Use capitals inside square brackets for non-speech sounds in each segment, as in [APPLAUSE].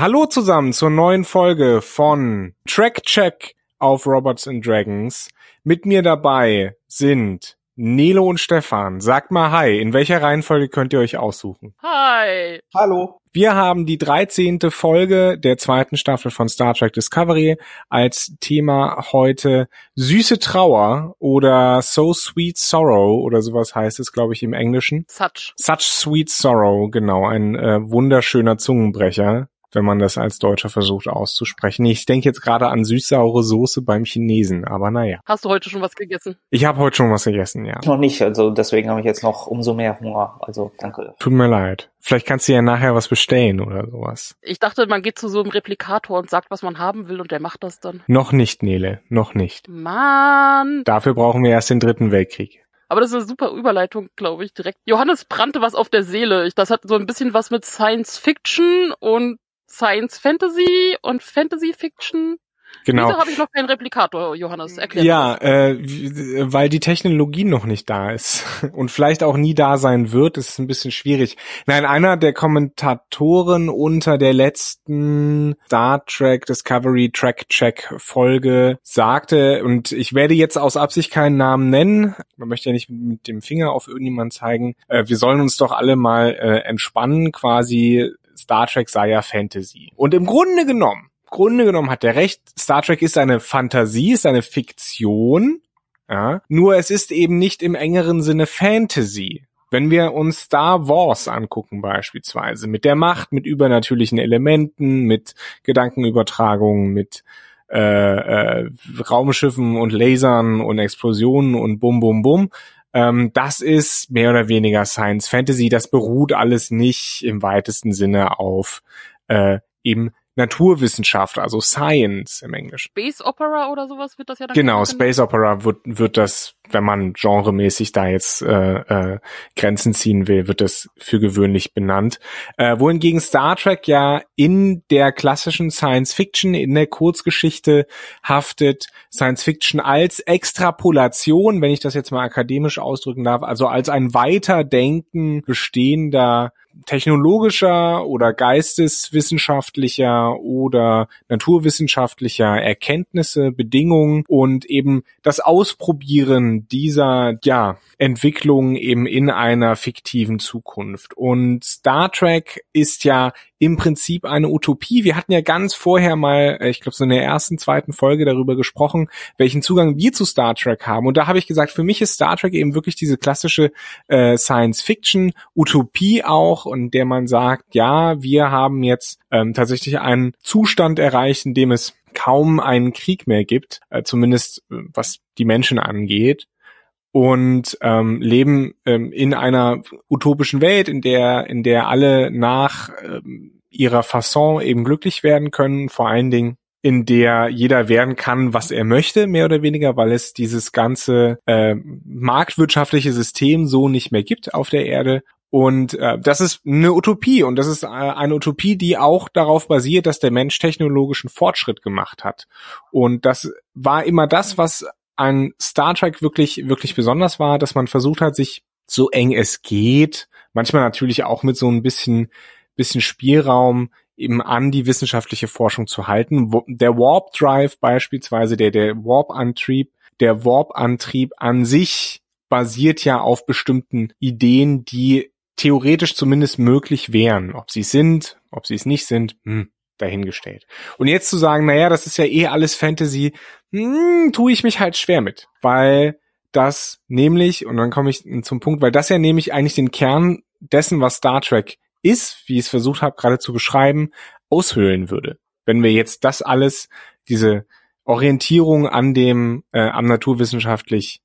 Hallo zusammen zur neuen Folge von Track Check auf Robots and Dragons. Mit mir dabei sind Nelo und Stefan. Sagt mal Hi. In welcher Reihenfolge könnt ihr euch aussuchen? Hi. Hallo. Wir haben die 13. Folge der zweiten Staffel von Star Trek Discovery als Thema heute süße Trauer oder So Sweet Sorrow oder sowas heißt es, glaube ich, im Englischen. Such. Such Sweet Sorrow, genau, ein äh, wunderschöner Zungenbrecher wenn man das als Deutscher versucht auszusprechen. Ich denke jetzt gerade an süß-saure Soße beim Chinesen, aber naja. Hast du heute schon was gegessen? Ich habe heute schon was gegessen, ja. Noch nicht, also deswegen habe ich jetzt noch umso mehr Hunger. Also danke. Tut mir leid. Vielleicht kannst du ja nachher was bestellen oder sowas. Ich dachte, man geht zu so einem Replikator und sagt, was man haben will und der macht das dann. Noch nicht, Nele, noch nicht. Mann. Dafür brauchen wir erst den dritten Weltkrieg. Aber das ist eine super Überleitung, glaube ich, direkt. Johannes brannte was auf der Seele. Das hat so ein bisschen was mit Science Fiction und Science Fantasy und Fantasy Fiction. Genau. Wieso habe ich noch keinen Replikator, Johannes? Erklär Ja, äh, weil die Technologie noch nicht da ist [LAUGHS] und vielleicht auch nie da sein wird, ist es ein bisschen schwierig. Nein, einer der Kommentatoren unter der letzten Star Trek Discovery Track Check Folge sagte, und ich werde jetzt aus Absicht keinen Namen nennen, man möchte ja nicht mit dem Finger auf irgendjemanden zeigen, äh, wir sollen uns doch alle mal äh, entspannen, quasi Star Trek sei ja Fantasy. Und im Grunde genommen, Grunde genommen hat er recht, Star Trek ist eine Fantasie, ist eine Fiktion, ja, nur es ist eben nicht im engeren Sinne Fantasy. Wenn wir uns Star Wars angucken beispielsweise, mit der Macht, mit übernatürlichen Elementen, mit Gedankenübertragungen, mit äh, äh, Raumschiffen und Lasern und Explosionen und bum bum bum, ähm, das ist mehr oder weniger Science Fantasy. Das beruht alles nicht im weitesten Sinne auf äh, eben Naturwissenschaft, also Science im Englischen. Space Opera oder sowas wird das ja dann Genau, Space Opera wird, wird das, wenn man genremäßig da jetzt äh, äh, Grenzen ziehen will, wird das für gewöhnlich benannt. Äh, wohingegen Star Trek ja in der klassischen Science Fiction, in der Kurzgeschichte haftet, Science Fiction als Extrapolation, wenn ich das jetzt mal akademisch ausdrücken darf, also als ein Weiterdenken bestehender technologischer oder geisteswissenschaftlicher oder naturwissenschaftlicher Erkenntnisse, Bedingungen und eben das Ausprobieren dieser, ja, Entwicklung eben in einer fiktiven Zukunft. Und Star Trek ist ja im Prinzip eine Utopie. Wir hatten ja ganz vorher mal, äh, ich glaube so in der ersten, zweiten Folge darüber gesprochen, welchen Zugang wir zu Star Trek haben. Und da habe ich gesagt, für mich ist Star Trek eben wirklich diese klassische äh, Science-Fiction-Utopie auch, und der man sagt, ja, wir haben jetzt ähm, tatsächlich einen Zustand erreicht, in dem es kaum einen Krieg mehr gibt, äh, zumindest äh, was die Menschen angeht und ähm, leben ähm, in einer utopischen Welt, in der in der alle nach ähm, ihrer Fasson eben glücklich werden können, vor allen Dingen in der jeder werden kann, was er möchte, mehr oder weniger, weil es dieses ganze äh, marktwirtschaftliche System so nicht mehr gibt auf der Erde. Und äh, das ist eine Utopie und das ist äh, eine Utopie, die auch darauf basiert, dass der Mensch technologischen Fortschritt gemacht hat. Und das war immer das, was an Star Trek wirklich, wirklich besonders war, dass man versucht hat, sich so eng es geht, manchmal natürlich auch mit so ein bisschen, bisschen Spielraum eben an die wissenschaftliche Forschung zu halten. Der Warp Drive beispielsweise, der, der Warp-Antrieb, der Warp-Antrieb an sich basiert ja auf bestimmten Ideen, die theoretisch zumindest möglich wären. Ob sie sind, ob sie es nicht sind, hm, dahingestellt. Und jetzt zu sagen, naja, das ist ja eh alles Fantasy, hm, tue ich mich halt schwer mit, weil das nämlich, und dann komme ich zum Punkt, weil das ja nämlich eigentlich den Kern dessen, was Star Trek ist, wie ich es versucht habe gerade zu beschreiben, aushöhlen würde. Wenn wir jetzt das alles, diese Orientierung an dem, äh, am naturwissenschaftlich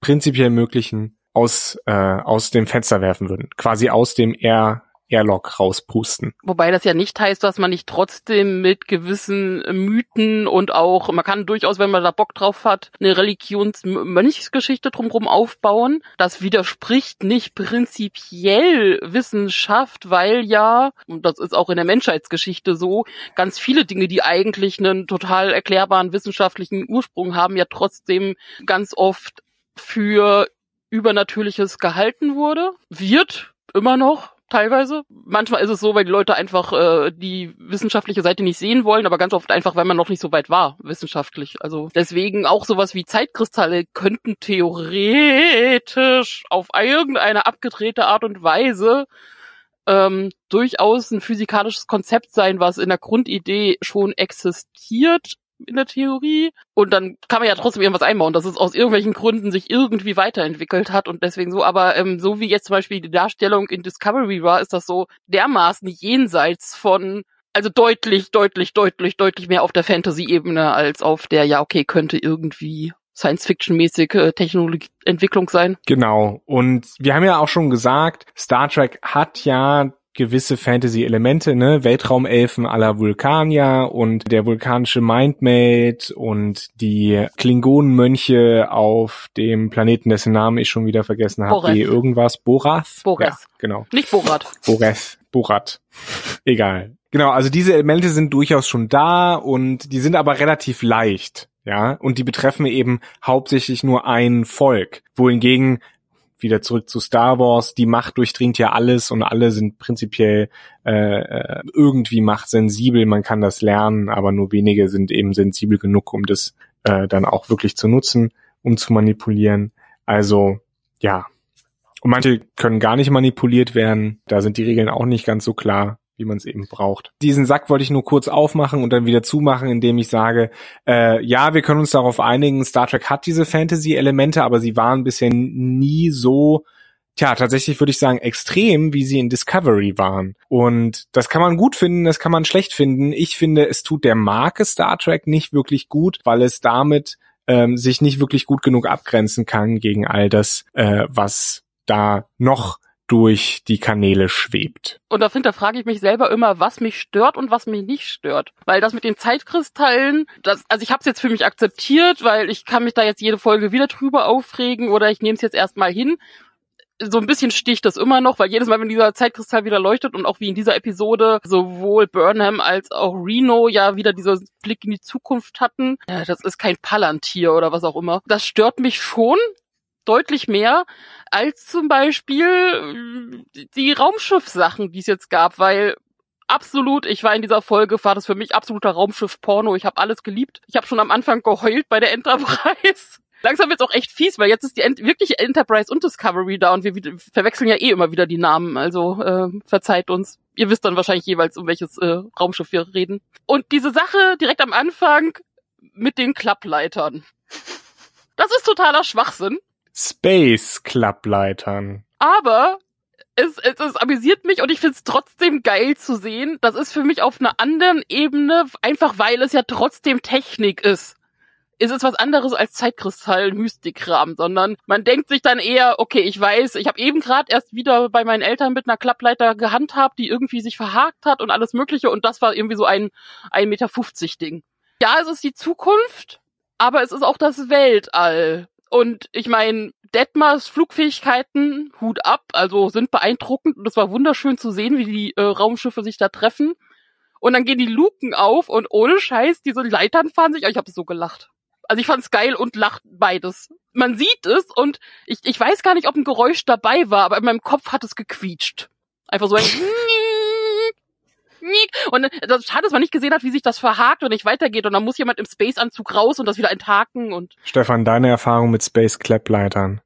prinzipiell möglichen aus, äh, aus dem Fenster werfen würden. Quasi aus dem eher Airlock rauspusten. Wobei das ja nicht heißt, dass man nicht trotzdem mit gewissen Mythen und auch, man kann durchaus, wenn man da Bock drauf hat, eine Religionsmönchsgeschichte drumherum aufbauen. Das widerspricht nicht prinzipiell Wissenschaft, weil ja, und das ist auch in der Menschheitsgeschichte so, ganz viele Dinge, die eigentlich einen total erklärbaren wissenschaftlichen Ursprung haben, ja trotzdem ganz oft für Übernatürliches gehalten wurde, wird immer noch teilweise. Manchmal ist es so, weil die Leute einfach äh, die wissenschaftliche Seite nicht sehen wollen, aber ganz oft einfach, weil man noch nicht so weit war, wissenschaftlich. Also deswegen auch sowas wie Zeitkristalle könnten theoretisch auf irgendeine abgedrehte Art und Weise ähm, durchaus ein physikalisches Konzept sein, was in der Grundidee schon existiert, in der Theorie. Und dann kann man ja trotzdem irgendwas einbauen, dass es aus irgendwelchen Gründen sich irgendwie weiterentwickelt hat und deswegen so. Aber ähm, so wie jetzt zum Beispiel die Darstellung in Discovery war, ist das so dermaßen jenseits von also deutlich, deutlich, deutlich, deutlich mehr auf der Fantasy-Ebene als auf der, ja, okay, könnte irgendwie Science-Fiction-mäßige äh, Technologieentwicklung sein. Genau. Und wir haben ja auch schon gesagt, Star Trek hat ja gewisse Fantasy-Elemente, ne? Weltraumelfen aller Vulkanier und der vulkanische Mindmate und die Klingonenmönche auf dem Planeten, dessen Namen ich schon wieder vergessen habe, wie irgendwas. Borath? Borath. Ja, genau. Nicht Borat. Borath. Borat. Egal. Genau, also diese Elemente sind durchaus schon da und die sind aber relativ leicht. Ja, und die betreffen eben hauptsächlich nur ein Volk. Wohingegen wieder zurück zu Star Wars, die Macht durchdringt ja alles und alle sind prinzipiell äh, äh, irgendwie machtsensibel, man kann das lernen, aber nur wenige sind eben sensibel genug, um das äh, dann auch wirklich zu nutzen, um zu manipulieren. Also ja. Und manche können gar nicht manipuliert werden, da sind die Regeln auch nicht ganz so klar wie man es eben braucht. Diesen Sack wollte ich nur kurz aufmachen und dann wieder zumachen, indem ich sage, äh, ja, wir können uns darauf einigen, Star Trek hat diese Fantasy-Elemente, aber sie waren bisher nie so, tja, tatsächlich würde ich sagen, extrem, wie sie in Discovery waren. Und das kann man gut finden, das kann man schlecht finden. Ich finde, es tut der Marke Star Trek nicht wirklich gut, weil es damit ähm, sich nicht wirklich gut genug abgrenzen kann gegen all das, äh, was da noch durch die Kanäle schwebt. Und da frage ich mich selber immer, was mich stört und was mich nicht stört. Weil das mit den Zeitkristallen, das, also ich habe es jetzt für mich akzeptiert, weil ich kann mich da jetzt jede Folge wieder drüber aufregen oder ich nehme es jetzt erstmal hin. So ein bisschen sticht das immer noch, weil jedes Mal, wenn dieser Zeitkristall wieder leuchtet und auch wie in dieser Episode sowohl Burnham als auch Reno ja wieder diesen Blick in die Zukunft hatten, ja, das ist kein Palantir oder was auch immer. Das stört mich schon, deutlich mehr als zum Beispiel äh, die Raumschiff-Sachen, die es jetzt gab, weil absolut, ich war in dieser Folge, war das für mich absoluter Raumschiff-Porno. Ich habe alles geliebt. Ich habe schon am Anfang geheult bei der Enterprise. [LAUGHS] Langsam wird's auch echt fies, weil jetzt ist die Ent wirkliche Enterprise und Discovery da und wir verwechseln ja eh immer wieder die Namen. Also äh, verzeiht uns. Ihr wisst dann wahrscheinlich jeweils, um welches äh, Raumschiff wir reden. Und diese Sache direkt am Anfang mit den Klappleitern. Das ist totaler Schwachsinn. Space Club-Leitern. Aber es, es, es amüsiert mich und ich finde es trotzdem geil zu sehen. Das ist für mich auf einer anderen Ebene, einfach weil es ja trotzdem Technik ist. Ist es was anderes als Zeitkristall Mystikkram, sondern man denkt sich dann eher, okay, ich weiß, ich habe eben gerade erst wieder bei meinen Eltern mit einer Klappleiter gehandhabt, die irgendwie sich verhakt hat und alles mögliche und das war irgendwie so ein 1,50 Meter Ding. Ja, es ist die Zukunft, aber es ist auch das Weltall. Und ich meine, Detmers Flugfähigkeiten, Hut ab, also sind beeindruckend und es war wunderschön zu sehen, wie die äh, Raumschiffe sich da treffen. Und dann gehen die Luken auf und ohne Scheiß, diese Leitern fahren sich, ich habe so gelacht. Also ich fand's geil und lacht beides. Man sieht es und ich, ich weiß gar nicht, ob ein Geräusch dabei war, aber in meinem Kopf hat es gequietscht. Einfach so ein [LAUGHS] und das schade, dass man nicht gesehen hat, wie sich das verhakt und nicht weitergeht. Und dann muss jemand im Space-Anzug raus und das wieder enthaken und. Stefan, deine Erfahrung mit Space-Clap-Leitern?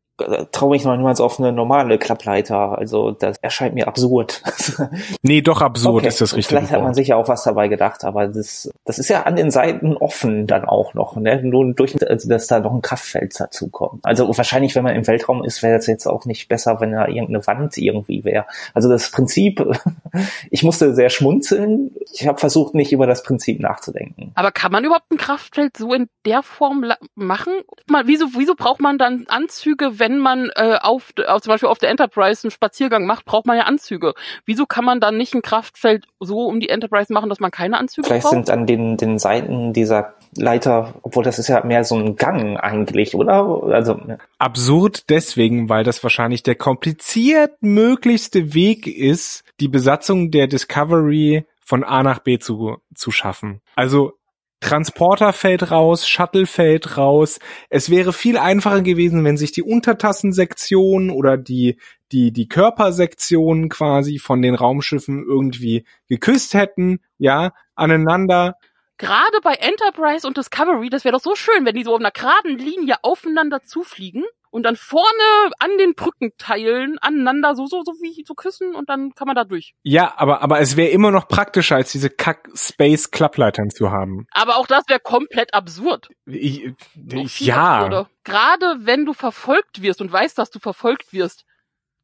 Traue mich noch niemals auf eine normale Klappleiter. Also das erscheint mir absurd. [LAUGHS] nee, doch absurd okay. ist das richtig. Vielleicht hat man sich ja auch was dabei gedacht, aber das, das ist ja an den Seiten offen dann auch noch. Ne? Nur durch, also, dass da noch ein Kraftfeld dazu kommt. Also wahrscheinlich, wenn man im Weltraum ist, wäre das jetzt auch nicht besser, wenn da irgendeine Wand irgendwie wäre. Also das Prinzip, [LAUGHS] ich musste sehr schmunzeln. Ich habe versucht, nicht über das Prinzip nachzudenken. Aber kann man überhaupt ein Kraftfeld so in der Form machen? Wieso, wieso braucht man dann Anzüge, wenn wenn man äh, auf, auf zum Beispiel auf der Enterprise einen Spaziergang macht, braucht man ja Anzüge. Wieso kann man dann nicht ein Kraftfeld so um die Enterprise machen, dass man keine Anzüge Vielleicht braucht? sind an den, den Seiten dieser Leiter, obwohl das ist ja mehr so ein Gang eigentlich, oder? Also ja. absurd deswegen, weil das wahrscheinlich der kompliziert möglichste Weg ist, die Besatzung der Discovery von A nach B zu, zu schaffen. Also Transporter fällt raus, Shuttle fällt raus. Es wäre viel einfacher gewesen, wenn sich die Untertassensektion oder die die die Körpersektion quasi von den Raumschiffen irgendwie geküsst hätten, ja, aneinander. Gerade bei Enterprise und Discovery, das wäre doch so schön, wenn die so auf einer geraden Linie aufeinander zufliegen und dann vorne an den Brückenteilen aneinander so so so wie so küssen und dann kann man da durch. Ja, aber aber es wäre immer noch praktischer als diese Kack Space Klappleitern zu haben. Aber auch das wäre komplett absurd. Ich, ich, ja, absurder. Gerade wenn du verfolgt wirst und weißt, dass du verfolgt wirst,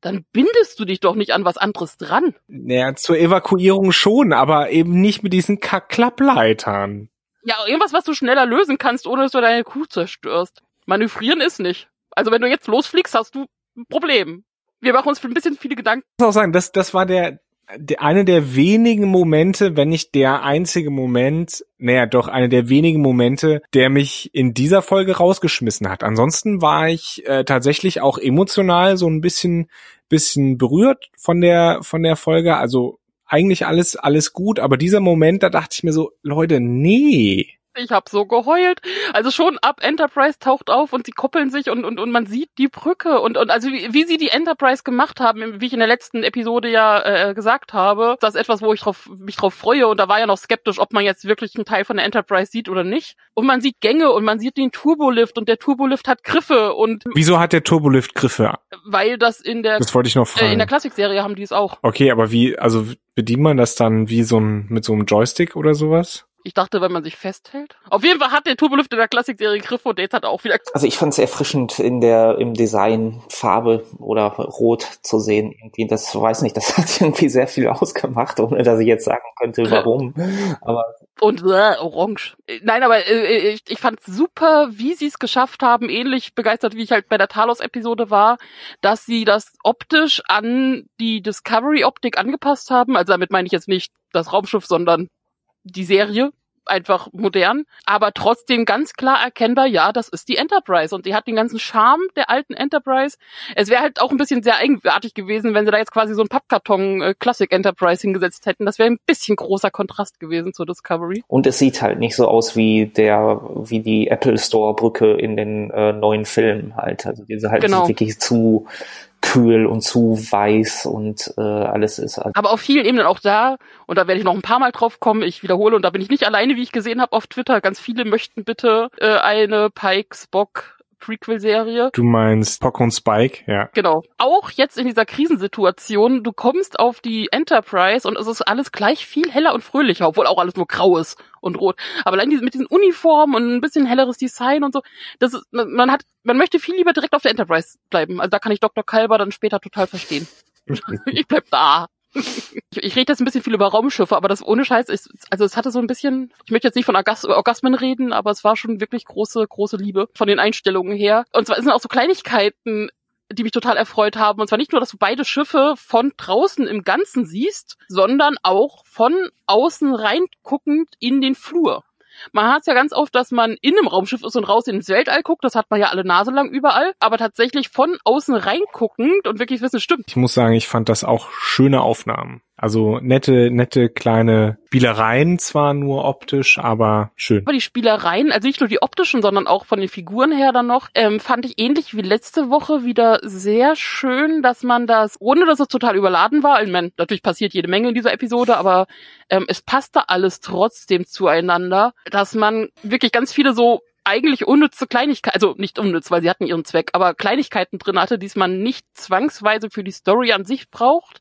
dann bindest du dich doch nicht an was anderes dran. naja, zur Evakuierung schon, aber eben nicht mit diesen Kack Klappleitern. Ja, irgendwas, was du schneller lösen kannst, ohne dass du deine Kuh zerstörst. Manövrieren ist nicht. Also wenn du jetzt losfliegst, hast du ein Problem. Wir machen uns ein bisschen viele Gedanken. Ich muss auch sagen, das, das war der, der, eine der wenigen Momente, wenn nicht der einzige Moment, naja, doch eine der wenigen Momente, der mich in dieser Folge rausgeschmissen hat. Ansonsten war ich äh, tatsächlich auch emotional so ein bisschen, bisschen berührt von der, von der Folge. Also eigentlich alles, alles gut, aber dieser Moment, da dachte ich mir so, Leute, nee. Ich habe so geheult. Also schon ab Enterprise taucht auf und sie koppeln sich und, und, und man sieht die Brücke und, und also wie, wie sie die Enterprise gemacht haben, wie ich in der letzten Episode ja äh, gesagt habe, das ist etwas, wo ich drauf, mich drauf freue und da war ja noch skeptisch, ob man jetzt wirklich einen Teil von der Enterprise sieht oder nicht. Und man sieht Gänge und man sieht den Turbolift und der Turbolift hat Griffe und Wieso hat der Turbolift Griffe? weil das in der, Das wollte ich noch äh, in fragen. der Klassikserie haben die es auch. Okay, aber wie, also bedient man das dann wie so ein, mit so einem Joystick oder sowas? Ich dachte, wenn man sich festhält. Auf jeden Fall hat der Turbolift in der Klassikserie Griffe und jetzt hat auch wieder Also ich fand es erfrischend in der im Design Farbe oder Rot zu sehen. Irgendwie, das weiß nicht, das [LAUGHS] hat irgendwie sehr viel ausgemacht, ohne dass ich jetzt sagen könnte, warum. Aber und äh, orange. Nein, aber äh, ich, ich fand super, wie sie es geschafft haben, ähnlich begeistert, wie ich halt bei der Talos-Episode war, dass sie das optisch an die Discovery-Optik angepasst haben. Also damit meine ich jetzt nicht das Raumschiff, sondern die Serie. Einfach modern, aber trotzdem ganz klar erkennbar, ja, das ist die Enterprise und die hat den ganzen Charme der alten Enterprise. Es wäre halt auch ein bisschen sehr eigenartig gewesen, wenn sie da jetzt quasi so einen Pappkarton äh, Classic Enterprise hingesetzt hätten. Das wäre ein bisschen großer Kontrast gewesen zur Discovery. und es sieht halt nicht so aus wie der wie die Apple Store Brücke in den äh, neuen Filmen halt. Also diese halt Genau. wirklich zu kühl und zu weiß und äh, alles ist halt Aber auf vielen Ebenen auch da, und da werde ich noch ein paar Mal drauf kommen, ich wiederhole, und da bin ich nicht alleine, wie ich gesehen habe auf Twitter. Ganz viele möchten bitte äh, eine Pike Spock Prequel-Serie. Du meinst Pock und Spike, ja. Genau. Auch jetzt in dieser Krisensituation, du kommst auf die Enterprise und es ist alles gleich viel heller und fröhlicher, obwohl auch alles nur grau ist und rot. Aber allein mit diesen Uniformen und ein bisschen helleres Design und so, das ist, man hat, man möchte viel lieber direkt auf der Enterprise bleiben. Also da kann ich Dr. Kalber dann später total verstehen. [LAUGHS] ich bleib da. Ich, ich rede jetzt ein bisschen viel über Raumschiffe, aber das ohne Scheiß ist, also es hatte so ein bisschen, ich möchte jetzt nicht von Orgas Orgasmen reden, aber es war schon wirklich große, große Liebe von den Einstellungen her. Und zwar sind auch so Kleinigkeiten, die mich total erfreut haben. Und zwar nicht nur, dass du beide Schiffe von draußen im Ganzen siehst, sondern auch von außen reinguckend in den Flur. Man hat es ja ganz oft, dass man in einem Raumschiff ist und raus ins Weltall guckt. Das hat man ja alle Nase lang überall. Aber tatsächlich von außen reinguckend und wirklich wissen, stimmt. Ich muss sagen, ich fand das auch schöne Aufnahmen. Also nette, nette kleine Spielereien zwar nur optisch, aber schön. Aber die Spielereien, also nicht nur die optischen, sondern auch von den Figuren her dann noch, ähm, fand ich ähnlich wie letzte Woche wieder sehr schön, dass man das, ohne dass es total überladen war, ich meine, natürlich passiert jede Menge in dieser Episode, aber ähm, es passte alles trotzdem zueinander, dass man wirklich ganz viele so eigentlich unnütze Kleinigkeiten, also nicht unnütz, weil sie hatten ihren Zweck, aber Kleinigkeiten drin hatte, die man nicht zwangsweise für die Story an sich braucht,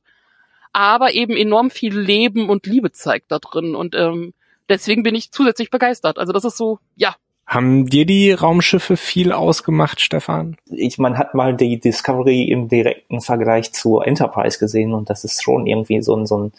aber eben enorm viel Leben und Liebe zeigt da drin und ähm, deswegen bin ich zusätzlich begeistert. Also das ist so, ja, Haben dir die Raumschiffe viel ausgemacht, Stefan? ich, man hat mal die Discovery im direkten Vergleich zur Enterprise gesehen und das ist schon irgendwie so ein, so ein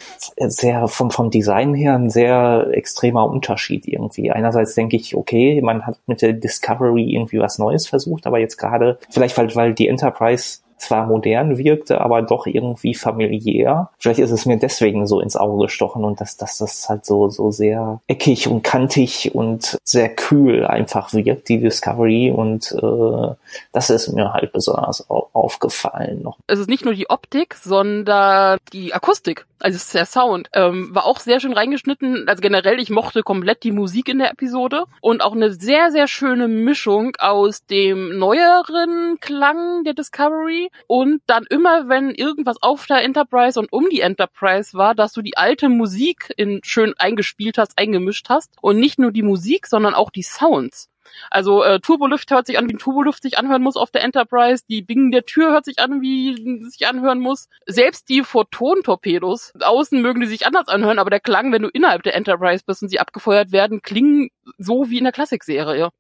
sehr vom, vom Design her ein sehr extremer Unterschied irgendwie. Einerseits denke ich, okay, man hat mit der Discovery irgendwie was Neues versucht, aber jetzt gerade, vielleicht weil, weil die Enterprise zwar modern wirkte, aber doch irgendwie familiär. Vielleicht ist es mir deswegen so ins Auge gestochen und dass, dass das halt so, so sehr eckig und kantig und sehr kühl einfach wirkt, die Discovery. Und äh, das ist mir halt besonders aufgefallen noch. Es ist nicht nur die Optik, sondern die Akustik, also der Sound, ähm, war auch sehr schön reingeschnitten. Also generell, ich mochte komplett die Musik in der Episode und auch eine sehr, sehr schöne Mischung aus dem neueren Klang der Discovery und dann immer, wenn irgendwas auf der Enterprise und um die Enterprise war, dass du die alte Musik in schön eingespielt hast, eingemischt hast und nicht nur die Musik, sondern auch die Sounds. Also äh, Turbolift hört sich an, wie ein Turbolift sich anhören muss auf der Enterprise. Die Bingen der Tür hört sich an, wie sich anhören muss. Selbst die Photon-Torpedos, außen mögen die sich anders anhören, aber der Klang, wenn du innerhalb der Enterprise bist und sie abgefeuert werden, klingen so wie in der Klassikserie.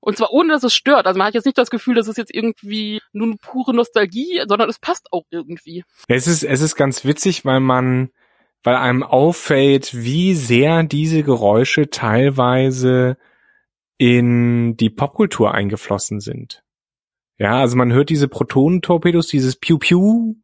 Und zwar ohne, dass es stört. Also man hat jetzt nicht das Gefühl, dass es jetzt irgendwie nur eine pure Nostalgie, sondern es passt auch irgendwie. Es ist, es ist ganz witzig, weil man, weil einem auffällt, wie sehr diese Geräusche teilweise in die Popkultur eingeflossen sind. Ja, also man hört diese Protonentorpedos, dieses Piu Piu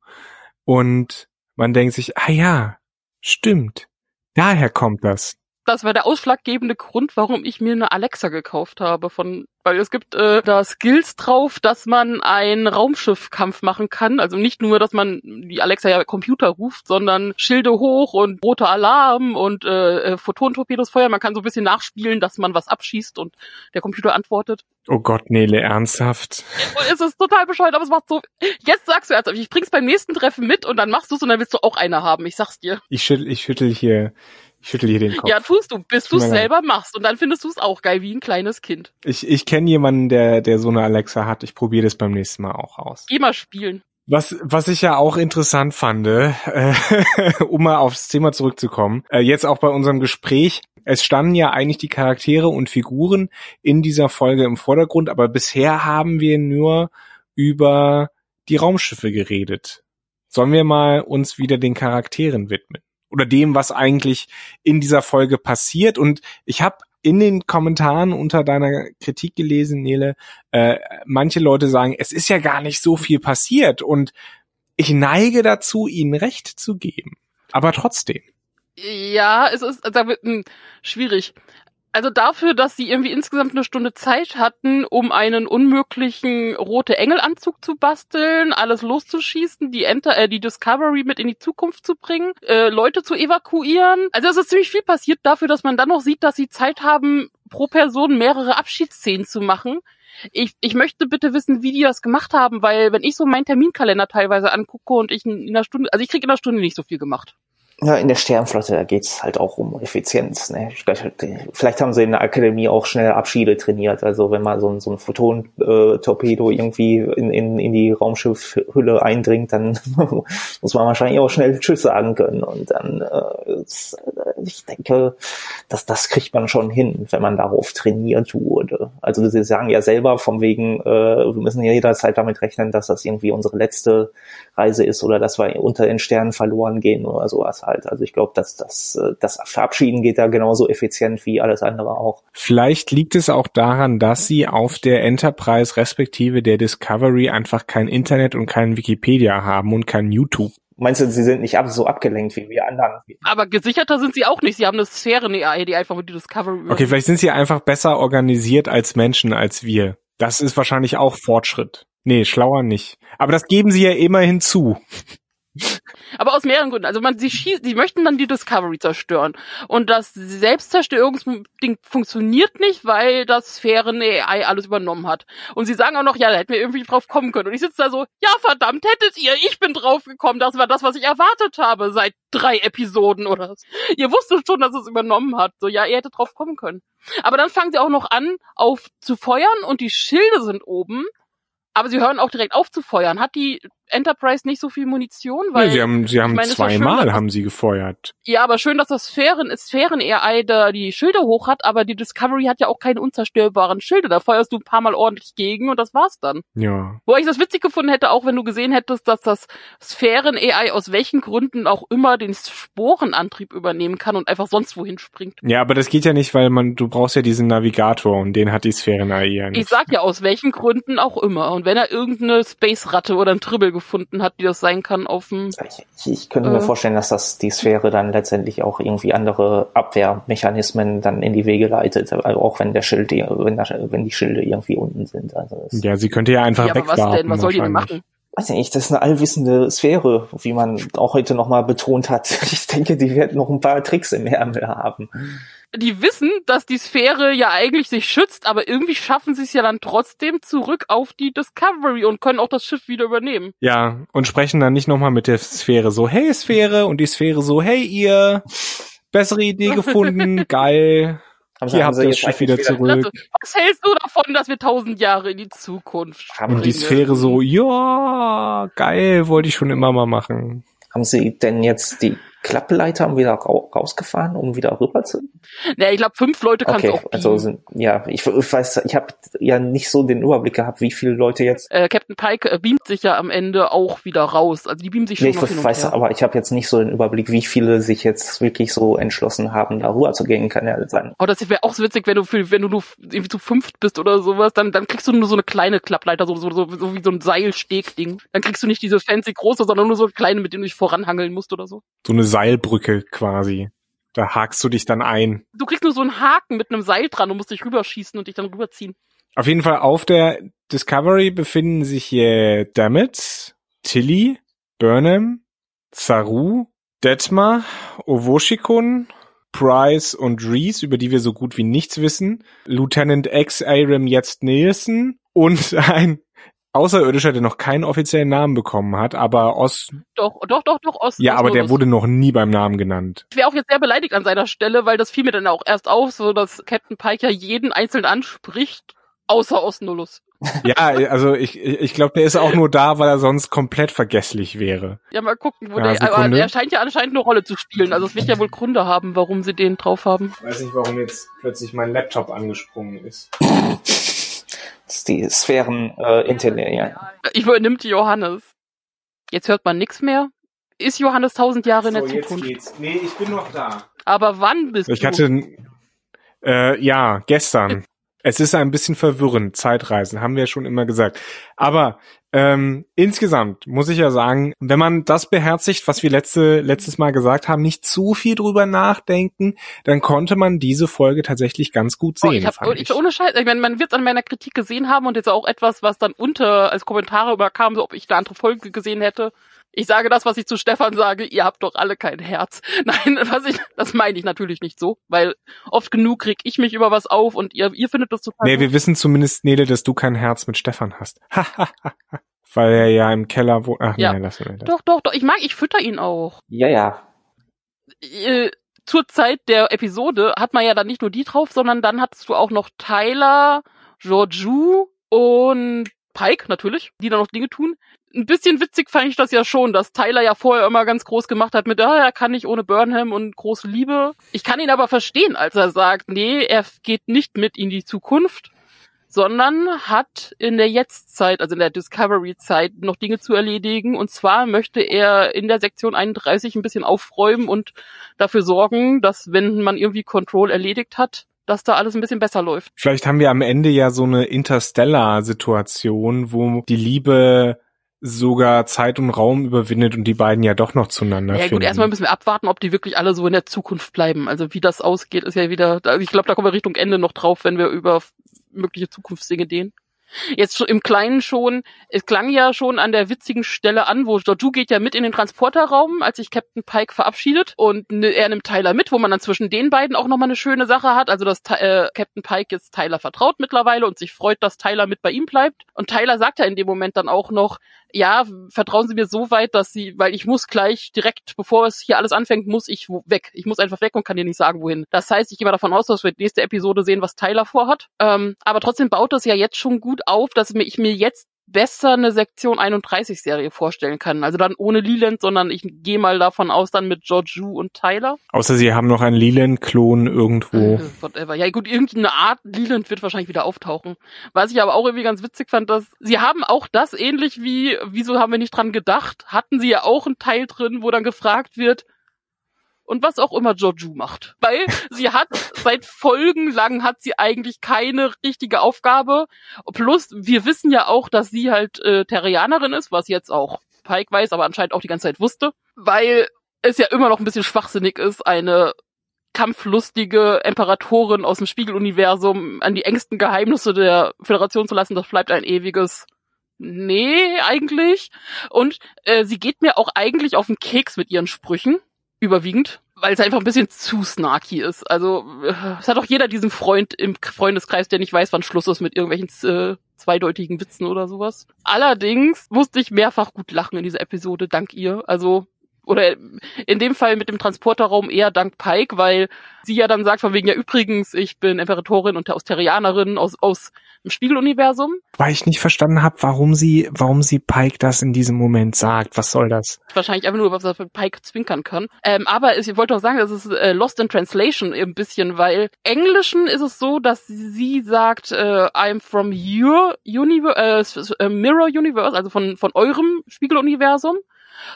und man denkt sich, ah ja, stimmt. Daher kommt das das war der ausschlaggebende Grund, warum ich mir eine Alexa gekauft habe von weil es gibt äh, da Skills drauf, dass man einen Raumschiffkampf machen kann. Also nicht nur, dass man die Alexa ja Computer ruft, sondern Schilde hoch und roter Alarm und äh, äh, Photontorpedos feuern. Man kann so ein bisschen nachspielen, dass man was abschießt und der Computer antwortet. Oh Gott, Nele, ernsthaft? Es ist total bescheuert, aber es macht so. Jetzt sagst du ernsthaft, ich bring's beim nächsten Treffen mit und dann machst du's und dann willst du auch eine haben. Ich sag's dir. Ich schüttel, ich schüttel hier ich schüttel hier den Kopf. Ja, tust du, bis du es selber machst. Und dann findest du es auch geil, wie ein kleines Kind. Ich, ich kenne jemanden, der, der so eine Alexa hat. Ich probiere das beim nächsten Mal auch aus. Geh mal spielen. Was, was ich ja auch interessant fand, äh, [LAUGHS] um mal aufs Thema zurückzukommen, äh, jetzt auch bei unserem Gespräch, es standen ja eigentlich die Charaktere und Figuren in dieser Folge im Vordergrund, aber bisher haben wir nur über die Raumschiffe geredet. Sollen wir mal uns wieder den Charakteren widmen? Oder dem, was eigentlich in dieser Folge passiert. Und ich habe in den Kommentaren unter deiner Kritik gelesen, Nele, äh, manche Leute sagen, es ist ja gar nicht so viel passiert. Und ich neige dazu, ihnen recht zu geben. Aber trotzdem. Ja, es ist also, schwierig also dafür, dass sie irgendwie insgesamt eine Stunde Zeit hatten, um einen unmöglichen rote Engelanzug zu basteln, alles loszuschießen, die Enter, äh, die Discovery mit in die Zukunft zu bringen, äh, Leute zu evakuieren. Also es ist ziemlich viel passiert dafür, dass man dann noch sieht, dass sie Zeit haben, pro Person mehrere Abschiedsszenen zu machen. Ich, ich möchte bitte wissen, wie die das gemacht haben, weil wenn ich so meinen Terminkalender teilweise angucke und ich in einer Stunde, also ich kriege in einer Stunde nicht so viel gemacht. Ja, in der Sternflotte, da geht's halt auch um Effizienz. Ne? Vielleicht haben sie in der Akademie auch schnell Abschiede trainiert. Also wenn man so ein, so ein Photon-Torpedo irgendwie in, in, in die Raumschiffhülle eindringt, dann [LAUGHS] muss man wahrscheinlich auch schnell Tschüss sagen können. Und dann, äh, ich denke, dass das kriegt man schon hin, wenn man darauf trainiert wurde. Also sie sagen ja selber vom wegen, äh, wir müssen ja jederzeit damit rechnen, dass das irgendwie unsere letzte Reise ist oder dass wir unter den Sternen verloren gehen oder sowas. Also ich glaube, dass das, äh, das Verabschieden geht da genauso effizient wie alles andere auch. Vielleicht liegt es auch daran, dass sie auf der Enterprise respektive der Discovery einfach kein Internet und kein Wikipedia haben und kein YouTube. Meinst du, sie sind nicht ab, so abgelenkt wie wir anderen? Aber gesicherter sind sie auch nicht. Sie haben eine Sphären-AI, die einfach mit die Discovery. Okay, vielleicht sind sie einfach besser organisiert als Menschen als wir. Das ist wahrscheinlich auch Fortschritt. Nee, schlauer nicht. Aber das geben sie ja immerhin zu. Aber aus mehreren Gründen. Also man, sie schießen, sie möchten dann die Discovery zerstören. Und das Selbstzerstörungsding funktioniert nicht, weil das Sphären AI alles übernommen hat. Und sie sagen auch noch, ja, da hätten wir irgendwie drauf kommen können. Und ich sitze da so, ja, verdammt, hättet ihr, ich bin drauf gekommen. Das war das, was ich erwartet habe seit drei Episoden oder so. Ihr wusstet schon, dass es übernommen hat. So, ja, ihr hättet drauf kommen können. Aber dann fangen sie auch noch an, auf zu feuern und die Schilde sind oben aber sie hören auch direkt auf zu feuern. Hat die Enterprise nicht so viel Munition? Weil, nee, sie haben, sie haben meine, zweimal haben sie gefeuert. Ja, aber schön, dass das Sphären, Sphären AI da die Schilde hoch hat, aber die Discovery hat ja auch keine unzerstörbaren Schilde. Da feuerst du ein paar Mal ordentlich gegen und das war's dann. Ja. Wo ich das witzig gefunden hätte, auch wenn du gesehen hättest, dass das Sphären AI aus welchen Gründen auch immer den Sporenantrieb übernehmen kann und einfach sonst wohin springt. Ja, aber das geht ja nicht, weil man, du brauchst ja diesen Navigator und den hat die Sphären AI ja nicht. Ich sag ja aus welchen Gründen auch immer. Und wenn er irgendeine Space-Ratte oder ein Tribble gefunden hat, die das sein kann auf dem. Ich, ich könnte mir Äh. vorstellen, dass das die Sphäre dann letztendlich auch irgendwie andere Abwehrmechanismen dann in die Wege leitet, also auch wenn der Schild, wenn, der, wenn die Schilde irgendwie unten sind. Also Ja, sie könnte ja einfach Ja, aber was wegwarten. denn? Was soll die denn machen? weiß ich nicht, das ist eine allwissende Sphäre, wie man auch heute nochmal betont hat. [LAUGHS] Ich denke, die wird noch ein paar Tricks im Ärmel haben. Die wissen, dass die Sphäre ja eigentlich sich schützt, aber irgendwie schaffen sie es ja dann trotzdem zurück auf die Discovery und können auch das Schiff wieder übernehmen. Ja, und sprechen dann nicht nochmal mit der Sphäre so, hey Sphäre, und die Sphäre so, hey ihr, bessere Idee gefunden, [LAUGHS] geil. Haben Hier habt ihr das Schiff wieder zurück. Was hältst du davon, dass wir tausend Jahre in die Zukunft Haben Und die? Sphäre so, ja, geil, wollte ich schon immer mal machen. Haben Sie denn jetzt die Klappleiter wieder rau- rausgefahren, um wieder rüber zu? Ja, ich glaube, fünf Leute kannst Okay, du auch also beamen. sind, ja, ich, ich weiß, ich habe ja nicht so den Überblick gehabt, wie viele Leute jetzt. äh, Captain Pike äh, beamt sich ja am Ende auch wieder raus. Also die beamen sich schon Nee, ich noch hin und weiß, her. aber ich habe jetzt nicht so den Überblick, wie viele sich jetzt wirklich so entschlossen haben, da rüber zu gehen, kann ja sein. Oh, das wäre auch so witzig, wenn du für, wenn du nur irgendwie zu fünft bist oder sowas, dann, dann kriegst du nur so eine kleine Klappleiter, so, so, so, so wie so ein Seilstegding. Dann kriegst du nicht diese fancy große, sondern nur so eine kleine, mit denen du dich voranhangeln musst oder so. So eine Seilbrücke quasi. Da hakst du dich dann ein. Du kriegst nur so einen Haken mit einem Seil dran und musst dich rüberschießen und dich dann rüberziehen. Auf jeden Fall auf der Discovery befinden sich hier Dammit, Tilly, Burnham, Saru, Detmar, Owoshikun, Price und Reese, über die wir so gut wie nichts wissen, Lieutenant X Aram jetzt Nielsen und [LAUGHS] ein Außerirdischer, der noch keinen offiziellen Namen bekommen hat, aber Os, Doch, doch, doch, doch, Ost. ja, aber der wurde noch nie beim Namen genannt. Ich wäre auch jetzt sehr beleidigt an seiner Stelle, weil das fiel mir dann auch erst auf, so dass Captain Pike ja jeden einzeln anspricht, außer Osnolus. [LAUGHS] Ja, also ich, ich glaube, der ist auch nur da, weil er sonst komplett vergesslich wäre. Ja, mal gucken, wo Ja, der, aber er scheint ja anscheinend eine Rolle zu spielen. Also es wird ja wohl Gründe haben, warum sie den drauf haben. Ich weiß nicht, warum jetzt plötzlich mein Laptop angesprungen ist. [LAUGHS] Die Sphären äh, Intelligenz. Ich übernimmt Johannes. Jetzt hört man nichts mehr. Ist Johannes tausend Jahre in der So, jetzt Zukunft? geht's. Nee, ich bin noch da. Aber wann bist Ich du? hatte, äh, ja, gestern. Es ist ein bisschen verwirrend, Zeitreisen, haben wir ja schon immer gesagt. Aber ähm, insgesamt muss ich ja sagen, wenn man das beherzigt, was wir letzte, letztes Mal gesagt haben, nicht zu viel drüber nachdenken, dann konnte man diese Folge tatsächlich ganz gut Oh, sehen, ich hab, fand ich, ohne Scheiß, ich meine, man wird es an meiner Kritik gesehen haben und jetzt auch etwas, was dann unter als Kommentare überkam, so ob ich eine andere Folge gesehen hätte. Ich sage das, was ich zu Stefan sage, ihr habt doch alle kein Herz. [LAUGHS] Nein, was ich, das meine ich natürlich nicht so, weil oft genug krieg ich mich über was auf und ihr, ihr findet das total Nee, gut. wir wissen zumindest, Nele, dass du kein Herz mit Stefan hast. [LAUGHS] Weil er ja im Keller wohnt. Ach Ja. nee, lassen wir das. Doch, doch, doch, ich mag, ich fütter ihn auch. Ja, ja. Äh, zur Zeit der Episode hat man ja dann nicht nur die drauf, sondern dann hattest du auch noch Tyler, Georgiou und Pike natürlich, die dann noch Dinge tun. Ein bisschen witzig fand ich das ja schon, dass Tyler ja vorher immer ganz groß gemacht hat mit, ah, er kann nicht ohne Burnham und große Liebe. Ich kann ihn aber verstehen, als er sagt, nee, er geht nicht mit in die Zukunft, sondern hat in der Jetztzeit, also in der Discovery-Zeit, noch Dinge zu erledigen. Und zwar möchte er in der Sektion 31 ein bisschen aufräumen und dafür sorgen, dass wenn man irgendwie Control erledigt hat, dass da alles ein bisschen besser läuft. Vielleicht haben wir am Ende ja so eine Interstellar-Situation, wo die Liebe sogar Zeit und Raum überwindet und die beiden ja doch noch zueinander Ja finden. gut, erstmal müssen wir abwarten, ob die wirklich alle so in der Zukunft bleiben. Also wie das ausgeht, ist ja wieder, also ich glaube, da kommen wir Richtung Ende noch drauf, wenn wir über mögliche Zukunftsdinge gehen. Jetzt im Kleinen schon, es klang ja schon an der witzigen Stelle an, wo Georgiou geht ja mit in den Transporterraum, als sich Captain Pike verabschiedet und ne, er nimmt Tyler mit, wo man dann zwischen den beiden auch nochmal eine schöne Sache hat, also dass äh, Captain Pike jetzt Tyler vertraut mittlerweile und sich freut, dass Tyler mit bei ihm bleibt. Und Tyler sagt ja in dem Moment dann auch noch, ja, vertrauen Sie mir so weit, dass Sie, weil ich muss gleich direkt, bevor es hier alles anfängt, muss ich weg. Ich muss einfach weg und kann dir nicht sagen, wohin. Das heißt, ich gehe mal davon aus, dass wir nächste Episode sehen, was Tyler vorhat. Ähm, aber trotzdem baut es ja jetzt schon gut auf, dass ich mir jetzt besser eine Sektion 31 Serie vorstellen kann. Also dann ohne Leland, sondern ich gehe mal davon aus, dann mit Georgiou und Tyler. Außer sie haben noch einen Leland-Klon irgendwo. Äh, whatever. Ja gut, irgendeine Art Leland wird wahrscheinlich wieder auftauchen. Was ich aber auch irgendwie ganz witzig fand, dass sie haben auch das ähnlich wie, wieso haben wir nicht dran gedacht, hatten sie ja auch einen Teil drin, wo dann gefragt wird, und was auch immer Joju macht. Weil sie hat [LAUGHS] seit Folgen lang hat sie eigentlich keine richtige Aufgabe. Plus, wir wissen ja auch, dass sie halt äh, Terrianerin ist, was jetzt auch Pike weiß, aber anscheinend auch die ganze Zeit wusste. Weil es ja immer noch ein bisschen schwachsinnig ist, eine kampflustige Imperatorin aus dem Spiegeluniversum an die engsten Geheimnisse der Föderation zu lassen, das bleibt ein ewiges Nee, eigentlich. Und äh, sie geht mir auch eigentlich auf den Keks mit ihren Sprüchen, überwiegend, weil es einfach ein bisschen zu snarky ist. Also äh, es hat auch jeder diesen Freund im Freundeskreis, der nicht weiß, wann Schluss ist mit irgendwelchen äh, zweideutigen Witzen oder sowas. Allerdings musste ich mehrfach gut lachen in dieser Episode, dank ihr. Also oder in dem Fall mit dem Transporterraum eher dank Pike, weil sie ja dann sagt von wegen, ja übrigens, ich bin Imperatorin und Austerianerin aus, aus dem Spiegeluniversum. Weil ich nicht verstanden habe, warum sie, warum sie Pike das in diesem Moment sagt. Was soll das? Wahrscheinlich einfach nur, was er für Pike zwinkern kann. Ähm, aber ich wollte auch sagen, das ist äh, Lost in Translation ein bisschen, weil Englischen ist es so, dass sie sagt, äh, I'm from your universe, äh, Mirror Universe, also von, von eurem Spiegeluniversum.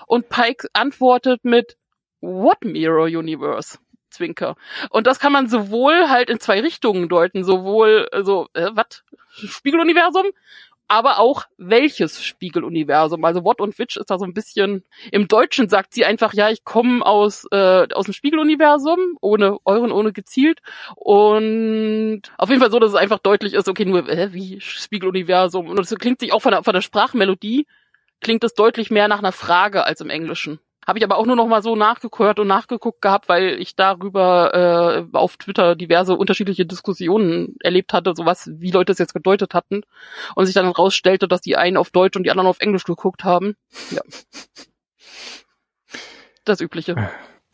Und Pike antwortet mit What Mirror Universe? Zwinker. Und das kann man sowohl halt in zwei Richtungen deuten, sowohl so, äh, was? Spiegeluniversum, aber auch welches Spiegeluniversum. Also What und Which ist da so ein bisschen. Im Deutschen sagt sie einfach, ja, ich komme aus äh, aus dem Spiegeluniversum, ohne euren, ohne gezielt. Und auf jeden Fall so, dass es einfach deutlich ist, okay, nur äh, wie Spiegeluniversum. Und das klingt sich auch von der, von der Sprachmelodie klingt es deutlich mehr nach einer Frage als im Englischen. Habe ich aber auch nur noch mal so nachgehört und nachgeguckt gehabt, weil ich darüber äh, auf Twitter diverse unterschiedliche Diskussionen erlebt hatte, sowas, wie Leute es jetzt gedeutet hatten. Und sich dann rausstellte, dass die einen auf Deutsch und die anderen auf Englisch geguckt haben. Ja. Das Übliche.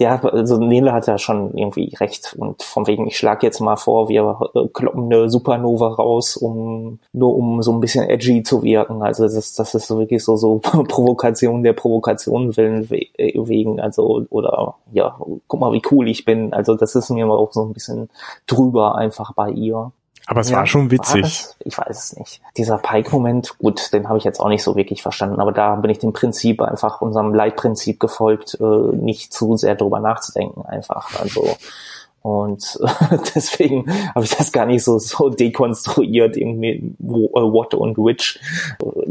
Ja, also Nele hat ja schon irgendwie recht. Und von wegen, ich schlage jetzt mal vor, wir äh, kloppen eine Supernova raus, um nur um so ein bisschen edgy zu wirken. Also das ist, das ist so wirklich so, so [LAUGHS] Provokation der Provokation willen äh, wegen. Also, oder ja, guck mal, wie cool ich bin. Also das ist mir auch so ein bisschen drüber einfach bei ihr. Aber es ja, war schon witzig. War ich weiß es nicht. Dieser Pike-Moment, gut, den habe ich jetzt auch nicht so wirklich verstanden, aber da bin ich dem Prinzip einfach, unserem Leitprinzip gefolgt, äh, nicht zu sehr drüber nachzudenken einfach. Also und [LAUGHS] deswegen habe ich das gar nicht so, so dekonstruiert, irgendwie wo, uh, what und which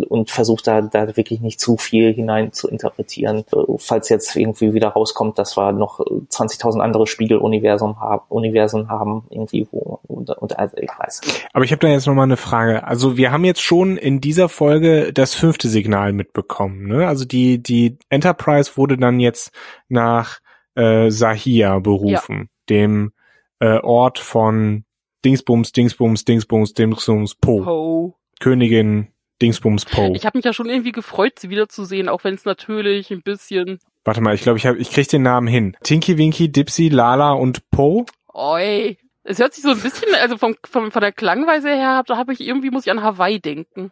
und versucht da, da wirklich nicht zu viel hinein zu interpretieren. Falls jetzt irgendwie wieder rauskommt, dass wir noch 20.000 andere Spiegeluniversen haben, Universen haben, irgendwie wo, und, und also ich weiß. Aber ich habe da jetzt nochmal eine Frage. Also wir haben jetzt schon in dieser Folge das fünfte Signal mitbekommen. Ne? Also die, die Enterprise wurde dann jetzt nach äh, Sahia berufen. Ja dem äh, Ort von Dingsbums, Dingsbums, Dingsbums, Dingsbums, Po. po. Königin Dingsbums Po. Ich habe mich ja schon irgendwie gefreut, sie wiederzusehen, auch wenn es natürlich ein bisschen. Warte mal, ich glaube, ich, hab, ich krieg den Namen hin. Tinky Winky, Dipsy, Lala und Po. Oi. Es hört sich so ein bisschen, also vom, vom, von der Klangweise her, da habe ich irgendwie, muss ich an Hawaii denken.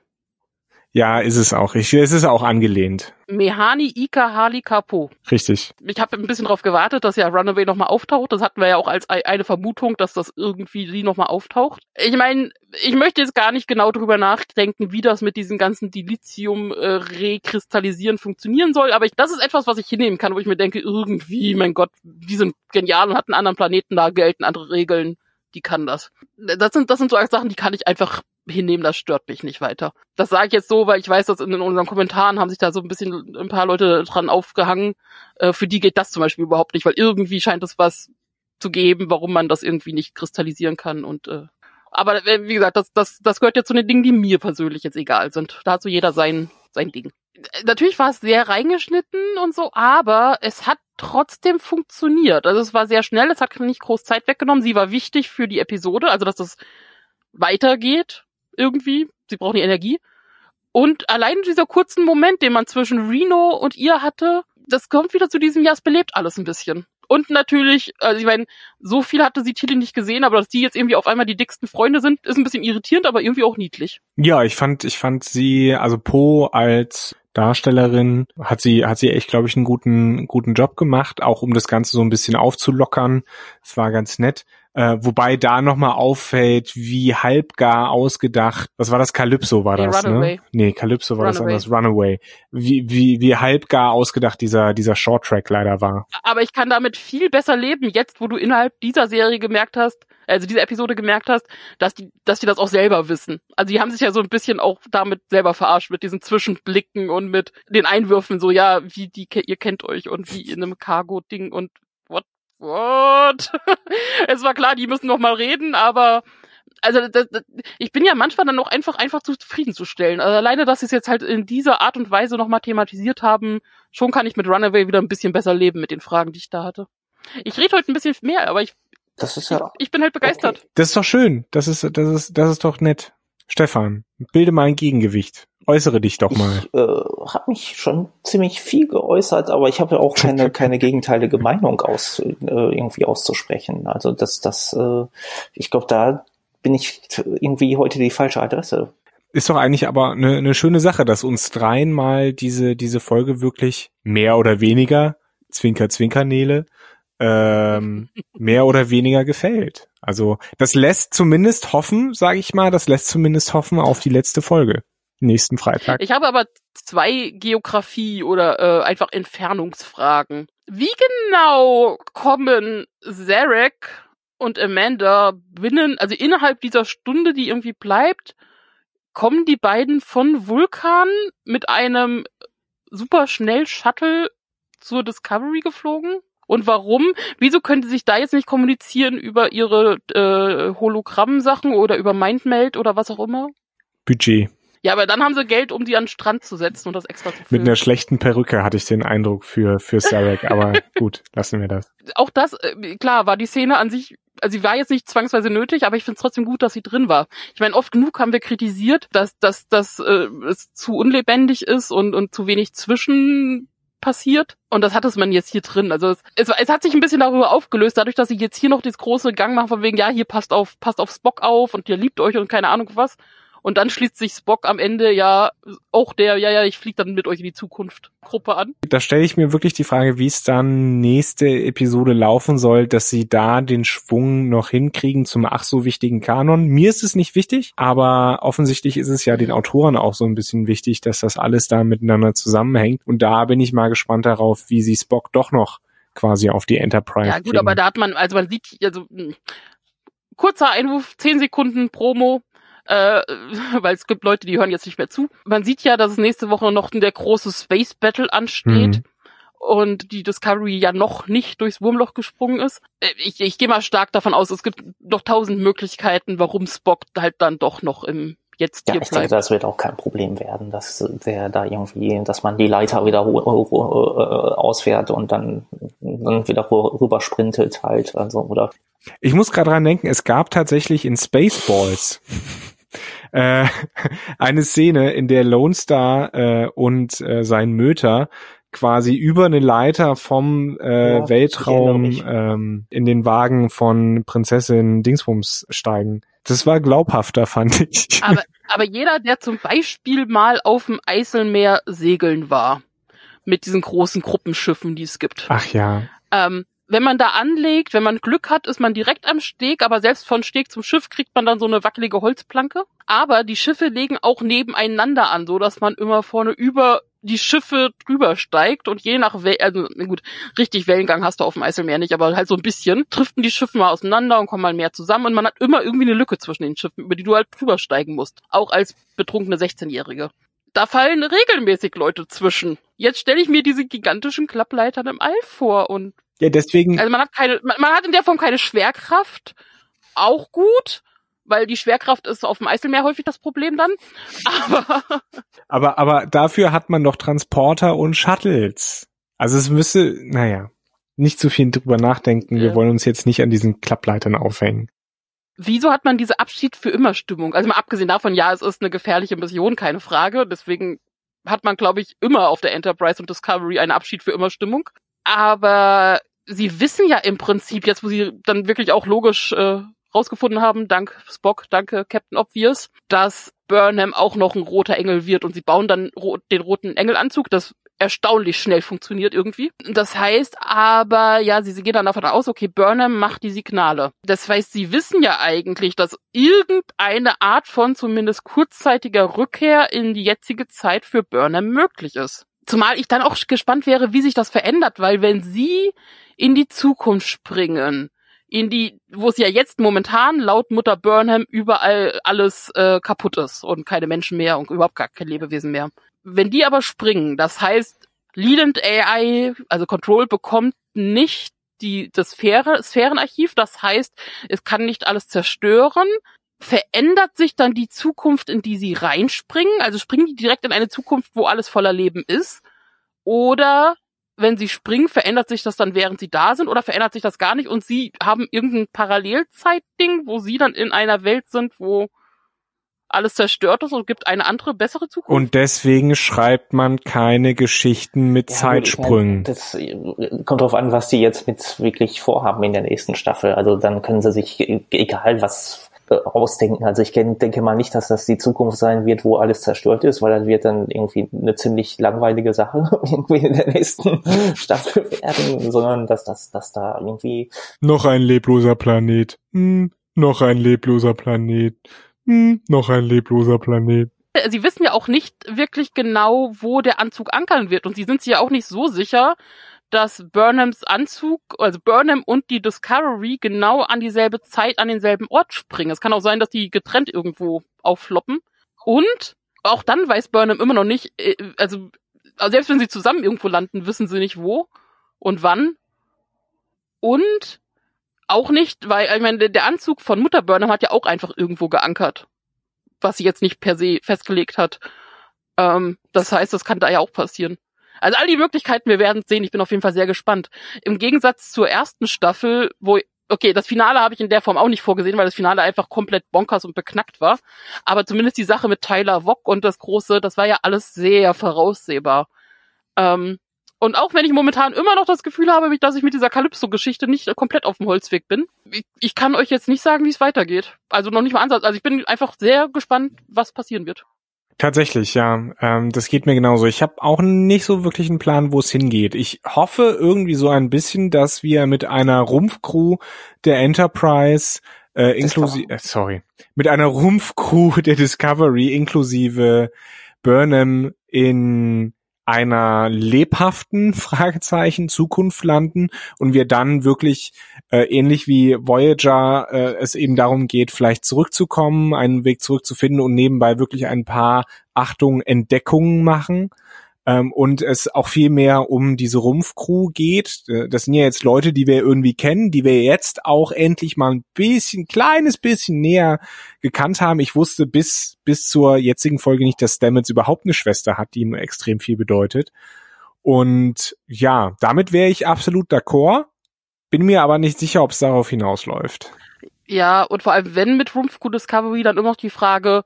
Ja, ist es auch. Ich, es ist auch angelehnt. Mehani Ika Hali Kapo. Richtig. Ich habe ein bisschen darauf gewartet, dass ja Runaway nochmal auftaucht. Das hatten wir ja auch als eine Vermutung, dass das irgendwie sie nochmal auftaucht. Ich meine, ich möchte jetzt gar nicht genau drüber nachdenken, wie das mit diesem ganzen Dilithium äh, rekristallisieren funktionieren soll, aber ich, das ist etwas, was ich hinnehmen kann, wo ich mir denke, irgendwie, mein Gott, die sind genial und hatten einen anderen Planeten, da gelten andere Regeln die kann das. Das sind, das sind so Sachen, die kann ich einfach hinnehmen, das stört mich nicht weiter. Das sage ich jetzt so, weil ich weiß, dass in unseren Kommentaren haben sich da so ein bisschen ein paar Leute dran aufgehangen. Äh, für die geht das zum Beispiel überhaupt nicht, weil irgendwie scheint es was zu geben, warum man das irgendwie nicht kristallisieren kann und äh, aber äh, wie gesagt, das, das, das gehört ja zu den Dingen, die mir persönlich jetzt egal sind. Da hat so jeder sein, sein Ding. Natürlich war es sehr reingeschnitten und so, aber es hat trotzdem funktioniert. Also es war sehr schnell, es hat nicht groß Zeit weggenommen. Sie war wichtig für die Episode, also dass das weitergeht irgendwie. Sie brauchen die Energie. Und allein dieser kurzen Moment, den man zwischen Reno und ihr hatte, das kommt wieder zu diesem Jahr, es belebt alles ein bisschen. Und natürlich, also ich meine, so viel hatte sie Tilly nicht gesehen, aber dass die jetzt irgendwie auf einmal die dicksten Freunde sind, ist ein bisschen irritierend, aber irgendwie auch niedlich. Ja, ich fand, ich fand sie, also Po als Darstellerin hat sie, hat sie echt, glaube ich, einen guten, guten Job gemacht, auch um das Ganze so ein bisschen aufzulockern. Es war ganz nett. Äh, wobei da nochmal auffällt, wie halbgar ausgedacht, was war das? Calypso war Nee, das, Runaway. ne? Nee, Calypso war das Runaway. anders. Runaway. Wie, wie, wie halbgar ausgedacht dieser, dieser Short Track leider war. Aber ich kann damit viel besser leben, jetzt wo du innerhalb dieser Serie gemerkt hast, also dieser Episode gemerkt hast, dass die, dass die das auch selber wissen. Also die haben sich ja so ein bisschen auch damit selber verarscht, mit diesen Zwischenblicken und mit den Einwürfen, so ja, wie die, ihr kennt euch und wie in einem Cargo-Ding und what, [LAUGHS] es war klar, die müssen noch mal reden, aber also das, das, ich bin ja manchmal dann auch einfach einfach zufriedenzustellen. Also alleine, dass sie es jetzt halt in dieser Art und Weise nochmal thematisiert haben, schon kann ich mit Runaway wieder ein bisschen besser leben mit den Fragen, die ich da hatte. Ich rede heute ein bisschen mehr, aber ich, Das ist ich, ja ich bin halt begeistert. Okay. Das ist doch schön. Das ist, das ist, das ist doch nett. Stefan, bilde mal ein Gegengewicht. Äußere dich doch mal. Ich äh, habe mich schon ziemlich viel geäußert, aber ich habe ja auch keine [LAUGHS] keine gegenteilige Meinung aus äh, irgendwie auszusprechen. Also das das äh, ich glaube, da bin ich irgendwie heute die falsche Adresse. Ist doch eigentlich aber eine, eine schöne Sache, dass uns dreien mal diese, diese Folge wirklich mehr oder weniger, Zwinker, Zwinker, Nele, ähm, [LAUGHS] mehr oder weniger gefällt. Also das lässt zumindest hoffen, sage ich mal, das lässt zumindest hoffen auf die letzte Folge. Nächsten Freitag. Ich habe aber zwei Geografie oder äh, einfach Entfernungsfragen. Wie genau kommen Zarek und Amanda binnen, also innerhalb dieser Stunde, die irgendwie bleibt, kommen die beiden von Vulkan mit einem super schnell Shuttle zur Discovery geflogen? Und warum? Wieso können sie sich da jetzt nicht kommunizieren über ihre äh, Hologramm-Sachen oder über Mindmeld oder was auch immer? Budget. Ja, aber dann haben sie Geld, um die an den Strand zu setzen und das extra zu Mit filmen. einer schlechten Perücke hatte ich den Eindruck für, für Sarek, aber [LAUGHS] gut, lassen wir das. Auch das, äh, klar, war die Szene an sich, also sie war jetzt nicht zwangsweise nötig, aber ich finde es trotzdem gut, dass sie drin war. Ich meine, oft genug haben wir kritisiert, dass, dass, dass äh, es zu unlebendig ist und, und zu wenig zwischen passiert. Und das hat es man jetzt hier drin. Also es, es, es hat sich ein bisschen darüber aufgelöst, dadurch, dass sie jetzt hier noch das große Gang machen von wegen, ja, hier passt auf, passt auf Spock auf und ihr liebt euch und keine Ahnung was. Und dann schließt sich Spock am Ende ja auch der, ja, ja, ich flieg dann mit euch in die Zukunft Gruppe an. Da stelle ich mir wirklich die Frage, wie es dann nächste Episode laufen soll, dass sie da den Schwung noch hinkriegen zum ach so wichtigen Kanon. Mir ist es nicht wichtig, aber offensichtlich ist es ja den Autoren auch so ein bisschen wichtig, dass das alles da miteinander zusammenhängt. Und da bin ich mal gespannt darauf, wie sie Spock doch noch quasi auf die Enterprise Ja, gut, kriegen. aber da hat man, also man sieht, also mh, kurzer Einwurf, 10 Sekunden Promo, äh, [LAUGHS] weil es gibt Leute, die hören jetzt nicht mehr zu. Man sieht ja, dass es nächste Woche noch der große Space Battle ansteht. Mhm. Und die Discovery ja noch nicht durchs Wurmloch gesprungen ist. Äh, Ich, ich gehe mal stark davon aus, es gibt noch tausend Möglichkeiten, warum Spock halt dann doch noch im Jetzt Ja, hier ich denke, das wird auch kein Problem werden, dass der da irgendwie, dass man die Leiter wieder äh, ausfährt und dann, dann wieder ru- rüber sprintet halt, also oder Ich muss gerade dran denken, es gab tatsächlich in Spaceballs äh, [LAUGHS] eine Szene, in der Lone Star äh, und äh, sein Möter quasi über eine Leiter vom äh, Ja, Weltraum ähm, in den Wagen von Prinzessin Dingsbums steigen. Das war glaubhafter, [LAUGHS] fand ich. Aber, aber jeder, der zum Beispiel mal auf dem Eiselmeer segeln war, mit diesen großen Gruppenschiffen, die es gibt. Ach ja. Ähm, wenn man da anlegt, wenn man Glück hat, ist man direkt am Steg, aber selbst von Steg zum Schiff kriegt man dann so eine wackelige Holzplanke. Aber die Schiffe legen auch nebeneinander an, so dass man immer vorne über die Schiffe drüber steigt und je nach Wel also gut, richtig Wellengang hast du auf dem Eiselmeer nicht, aber halt so ein bisschen, driften die Schiffe mal auseinander und kommen mal mehr zusammen und man hat immer irgendwie eine Lücke zwischen den Schiffen, über die du halt drüber steigen musst. Auch als betrunkene 16-Jährige. Da fallen regelmäßig Leute zwischen. Jetzt stelle ich mir diese gigantischen Klappleitern im All vor und Ja, deswegen, also man hat keine, man, man hat in der Form keine Schwerkraft. Auch gut, weil die Schwerkraft ist auf dem Eiselmeer häufig das Problem dann. [LAUGHS] Aber aber, aber dafür hat man doch Transporter und Shuttles. Also es müsste, naja, nicht zu viel drüber nachdenken. Wir Ja. wollen uns jetzt nicht an diesen Klappleitern aufhängen. wieso hat man diese Abschied für immer Stimmung? Also mal abgesehen davon, ja, es ist eine gefährliche Mission, keine Frage. Deswegen hat man, glaube ich, immer auf der Enterprise und Discovery eine Abschied für immer Stimmung. Aber sie wissen ja im Prinzip, jetzt wo sie dann wirklich auch logisch äh, rausgefunden haben, dank Spock, danke Captain Obvious, dass Burnham auch noch ein roter Engel wird und sie bauen dann ro den roten Engelanzug. Das erstaunlich schnell funktioniert irgendwie. Das heißt aber, ja, sie, sie gehen dann davon aus, okay, Burnham macht die Signale. Das heißt, sie wissen ja eigentlich, dass irgendeine Art von zumindest kurzzeitiger Rückkehr in die jetzige Zeit für Burnham möglich ist. Zumal ich dann auch gespannt wäre, wie sich das verändert, weil wenn sie in die Zukunft springen, in die, wo es ja jetzt momentan laut Mutter Burnham überall alles äh, kaputt ist und keine Menschen mehr und überhaupt gar kein Lebewesen mehr. Wenn die aber springen, das heißt, Leland AI, also Control, bekommt nicht die, das Sphäre, Sphärenarchiv, das heißt, es kann nicht alles zerstören. Verändert sich dann die Zukunft, in die sie reinspringen? Also springen die direkt in eine Zukunft, wo alles voller Leben ist? Oder wenn sie springen, verändert sich das dann, während sie da sind, oder verändert sich das gar nicht und sie haben irgendein Parallelzeitding, wo sie dann in einer Welt sind, wo alles zerstört ist und gibt eine andere, bessere Zukunft. Und deswegen schreibt man keine Geschichten mit ja, Zeitsprüngen. das kommt drauf an, was die jetzt mit wirklich vorhaben in der nächsten Staffel. Also dann können sie sich, egal was äh, ausdenken. Also ich denke mal nicht, dass das die Zukunft sein wird, wo alles zerstört ist, weil das wird dann irgendwie eine ziemlich langweilige Sache [LAUGHS] irgendwie in der nächsten [LAUGHS] Staffel werden, sondern dass das, dass da irgendwie noch ein lebloser Planet, hm, noch ein lebloser Planet hm, noch ein lebloser Planet. Sie wissen ja auch nicht wirklich genau, wo der Anzug ankern wird. Und sie sind sich ja auch nicht so sicher, dass Burnhams Anzug, also Burnham und die Discovery genau an dieselbe Zeit an denselben Ort springen. Es kann auch sein, dass die getrennt irgendwo auffloppen. Und auch dann weiß Burnham immer noch nicht, äh, also, also selbst wenn sie zusammen irgendwo landen, wissen sie nicht wo und wann. Und auch nicht, weil, ich meine, der Anzug von Mutter Burnham hat ja auch einfach irgendwo geankert. Was sie jetzt nicht per se festgelegt hat. Ähm, das heißt, das kann da ja auch passieren. Also all die Möglichkeiten, wir werden sehen. Ich bin auf jeden Fall sehr gespannt. Im Gegensatz zur ersten Staffel, wo okay, das Finale habe ich in der Form auch nicht vorgesehen, weil das Finale einfach komplett bonkers und beknackt war. Aber zumindest die Sache mit Tyler Wock und das große, das war ja alles sehr voraussehbar. Ähm, und auch wenn ich momentan immer noch das Gefühl habe, dass ich mit dieser Calypso-Geschichte nicht komplett auf dem Holzweg bin, ich, ich kann euch jetzt nicht sagen, wie es weitergeht. Also noch nicht mal Ansatz. Also ich bin einfach sehr gespannt, was passieren wird. Tatsächlich, ja. Ähm, das geht mir genauso. Ich habe auch nicht so wirklich einen Plan, wo es hingeht. Ich hoffe irgendwie so ein bisschen, dass wir mit einer Rumpfcrew der Enterprise äh, inklusive, äh, sorry, mit einer Rumpfcrew der Discovery inklusive Burnham in einer lebhaften [LAUGHS] Fragezeichen Zukunft landen und wir dann wirklich äh, ähnlich wie Voyager äh, es eben darum geht, vielleicht zurückzukommen, einen Weg zurückzufinden und nebenbei wirklich ein paar Achtung Entdeckungen machen ähm, und es auch viel mehr um diese Rumpfcrew geht. Äh, das sind ja jetzt Leute, die wir irgendwie kennen, die wir jetzt auch endlich mal ein bisschen, kleines bisschen näher gekannt haben. Ich wusste bis, bis zur jetzigen Folge nicht, dass Stamets überhaupt eine Schwester hat, die ihm extrem viel bedeutet. Und ja, damit wäre ich absolut d'accord. Bin mir aber nicht sicher, ob es darauf hinausläuft. Ja, und vor allem, wenn mit Rumpfcrew Discovery, dann immer noch die Frage,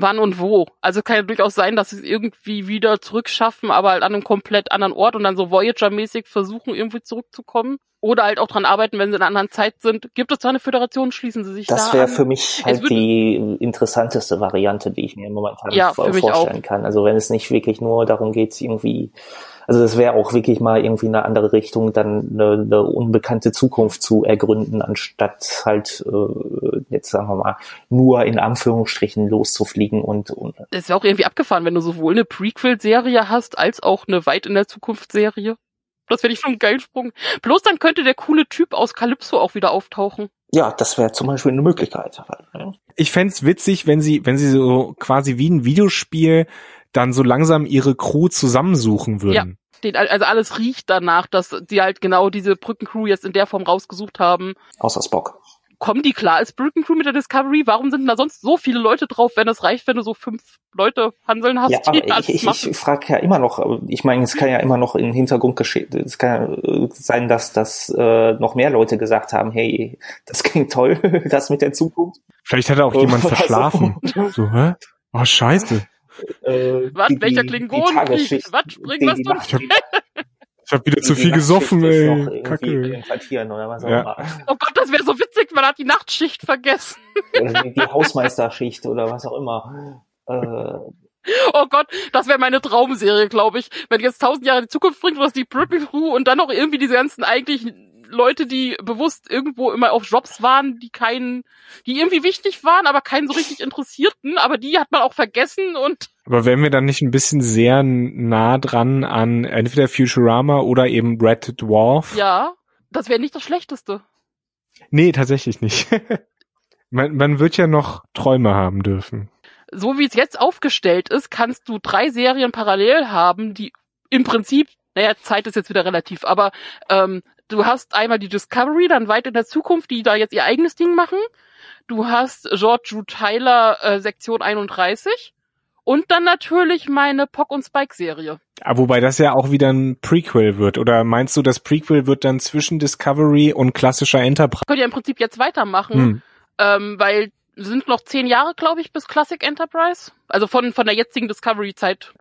wann und wo. Also kann ja durchaus sein, dass sie es irgendwie wieder zurückschaffen, aber halt an einem komplett anderen Ort und dann so Voyager-mäßig versuchen, irgendwie zurückzukommen. Oder halt auch dran arbeiten, wenn sie in einer anderen Zeit sind. Gibt es da eine Föderation? Schließen sie sich das da Das wäre für mich halt die interessanteste Variante, die ich mir momentan ja, vorstellen kann. Also wenn es nicht wirklich nur darum geht, irgendwie also das wäre auch wirklich mal irgendwie eine andere Richtung, dann eine, eine unbekannte Zukunft zu ergründen, anstatt halt äh, jetzt sagen wir mal nur in Anführungsstrichen loszufliegen und, und Es wäre auch irgendwie abgefahren, wenn du sowohl eine Prequel-Serie hast als auch eine weit in der Zukunft-Serie. Das wäre ich schon ein geiler Sprung. Bloß dann könnte der coole Typ aus Calypso auch wieder auftauchen. Ja, das wäre zum Beispiel eine Möglichkeit. Ich fände witzig, wenn sie, wenn sie so quasi wie ein Videospiel dann so langsam ihre Crew zusammensuchen würden. Ja, also alles riecht danach, dass sie halt genau diese Brückencrew jetzt in der Form rausgesucht haben. Außer Spock. Kommen die klar als Brückencrew mit der Discovery? Warum sind da sonst so viele Leute drauf, wenn es reicht, wenn du so fünf Leute hanseln hast? Ja, aber ich, ich, ich frage ja immer noch, ich meine, es kann ja immer noch im Hintergrund geschehen, es kann ja sein, dass, dass äh, noch mehr Leute gesagt haben, hey, das klingt toll, [LAUGHS] das mit der Zukunft. Vielleicht hat auch jemand verschlafen. so, hä? Oh, scheiße. Äh, was? Die, Welcher Klingonenkrieg? Was? Spring was du? Ich hab, ich hab wieder zu viel gesoffen, ey. Kacke. Oder was auch ja. Oh Gott, das wäre so witzig, man hat die Nachtschicht vergessen. Die, die Hausmeisterschicht oder was auch immer. Äh, Oh Gott, das wäre meine Traumserie, glaube ich. Wenn jetzt tausend Jahre in die Zukunft bringt, was die Britney Crew und dann noch irgendwie diese ganzen eigentlich Leute, die bewusst irgendwo immer auf Jobs waren, die keinen, die irgendwie wichtig waren, aber keinen so richtig interessierten, aber die hat man auch vergessen und. Aber wären wir dann nicht ein bisschen sehr nah dran an entweder Futurama oder eben Red Dwarf? Ja, das wäre nicht das Schlechteste. Nee, tatsächlich nicht. [LAUGHS] man, man wird ja noch Träume haben dürfen so wie es jetzt aufgestellt ist, kannst du drei Serien parallel haben, die im Prinzip, naja, Zeit ist jetzt wieder relativ, aber ähm, du hast einmal die Discovery, dann weit in der Zukunft, die da jetzt ihr eigenes Ding machen. Du hast George Drew Tyler äh, Sektion 31 und dann natürlich meine Pock und Spike Serie. Ah, wobei das ja auch wieder ein Prequel wird. Oder meinst du, das Prequel wird dann zwischen Discovery und klassischer Enterprise? Könnt ihr im Prinzip jetzt weitermachen, hm. ähm, weil sind noch zehn Jahre, glaube ich, bis Classic Enterprise. Also von, von der jetzigen Discovery-Zeit.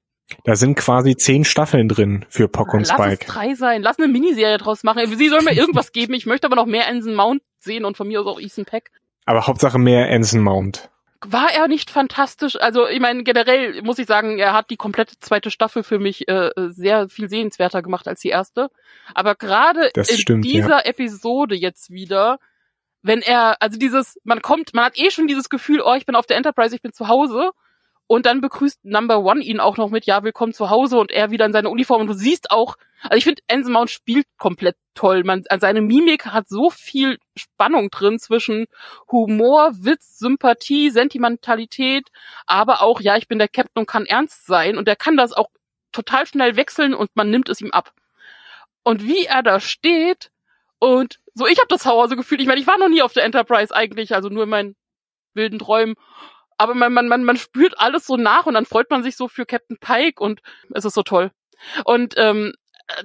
Da sind quasi zehn Staffeln drin für Pock und Spike. Lass es drei sein. Lass eine Miniserie draus machen. Sie soll mir irgendwas geben. Ich möchte aber noch mehr Anson Mount sehen und von mir aus auch Ethan Peck. Aber Hauptsache mehr Anson Mount. War er nicht fantastisch? Also ich meine, generell muss ich sagen, er hat die komplette zweite Staffel für mich äh, sehr viel sehenswerter gemacht als die erste. Aber gerade in stimmt, dieser ja. Episode jetzt wieder wenn er, also dieses, man kommt, man hat eh schon dieses Gefühl, oh, ich bin auf der Enterprise, ich bin zu Hause. Und dann begrüßt Number One ihn auch noch mit, ja, willkommen zu Hause und er wieder in seiner Uniform. Und du siehst auch, also ich finde, Anson Mount spielt komplett toll. Man, also seine Mimik hat so viel Spannung drin zwischen Humor, Witz, Sympathie, Sentimentalität, aber auch, ja, ich bin der Captain und kann ernst sein. Und er kann das auch total schnell wechseln und man nimmt es ihm ab. Und wie er da steht und so, ich habe das Hauer so gefühlt. Ich meine, ich war noch nie auf der Enterprise eigentlich, also nur in meinen wilden Träumen. Aber man, man, man, man spürt alles so nach und dann freut man sich so für Captain Pike und es ist so toll. Und ähm,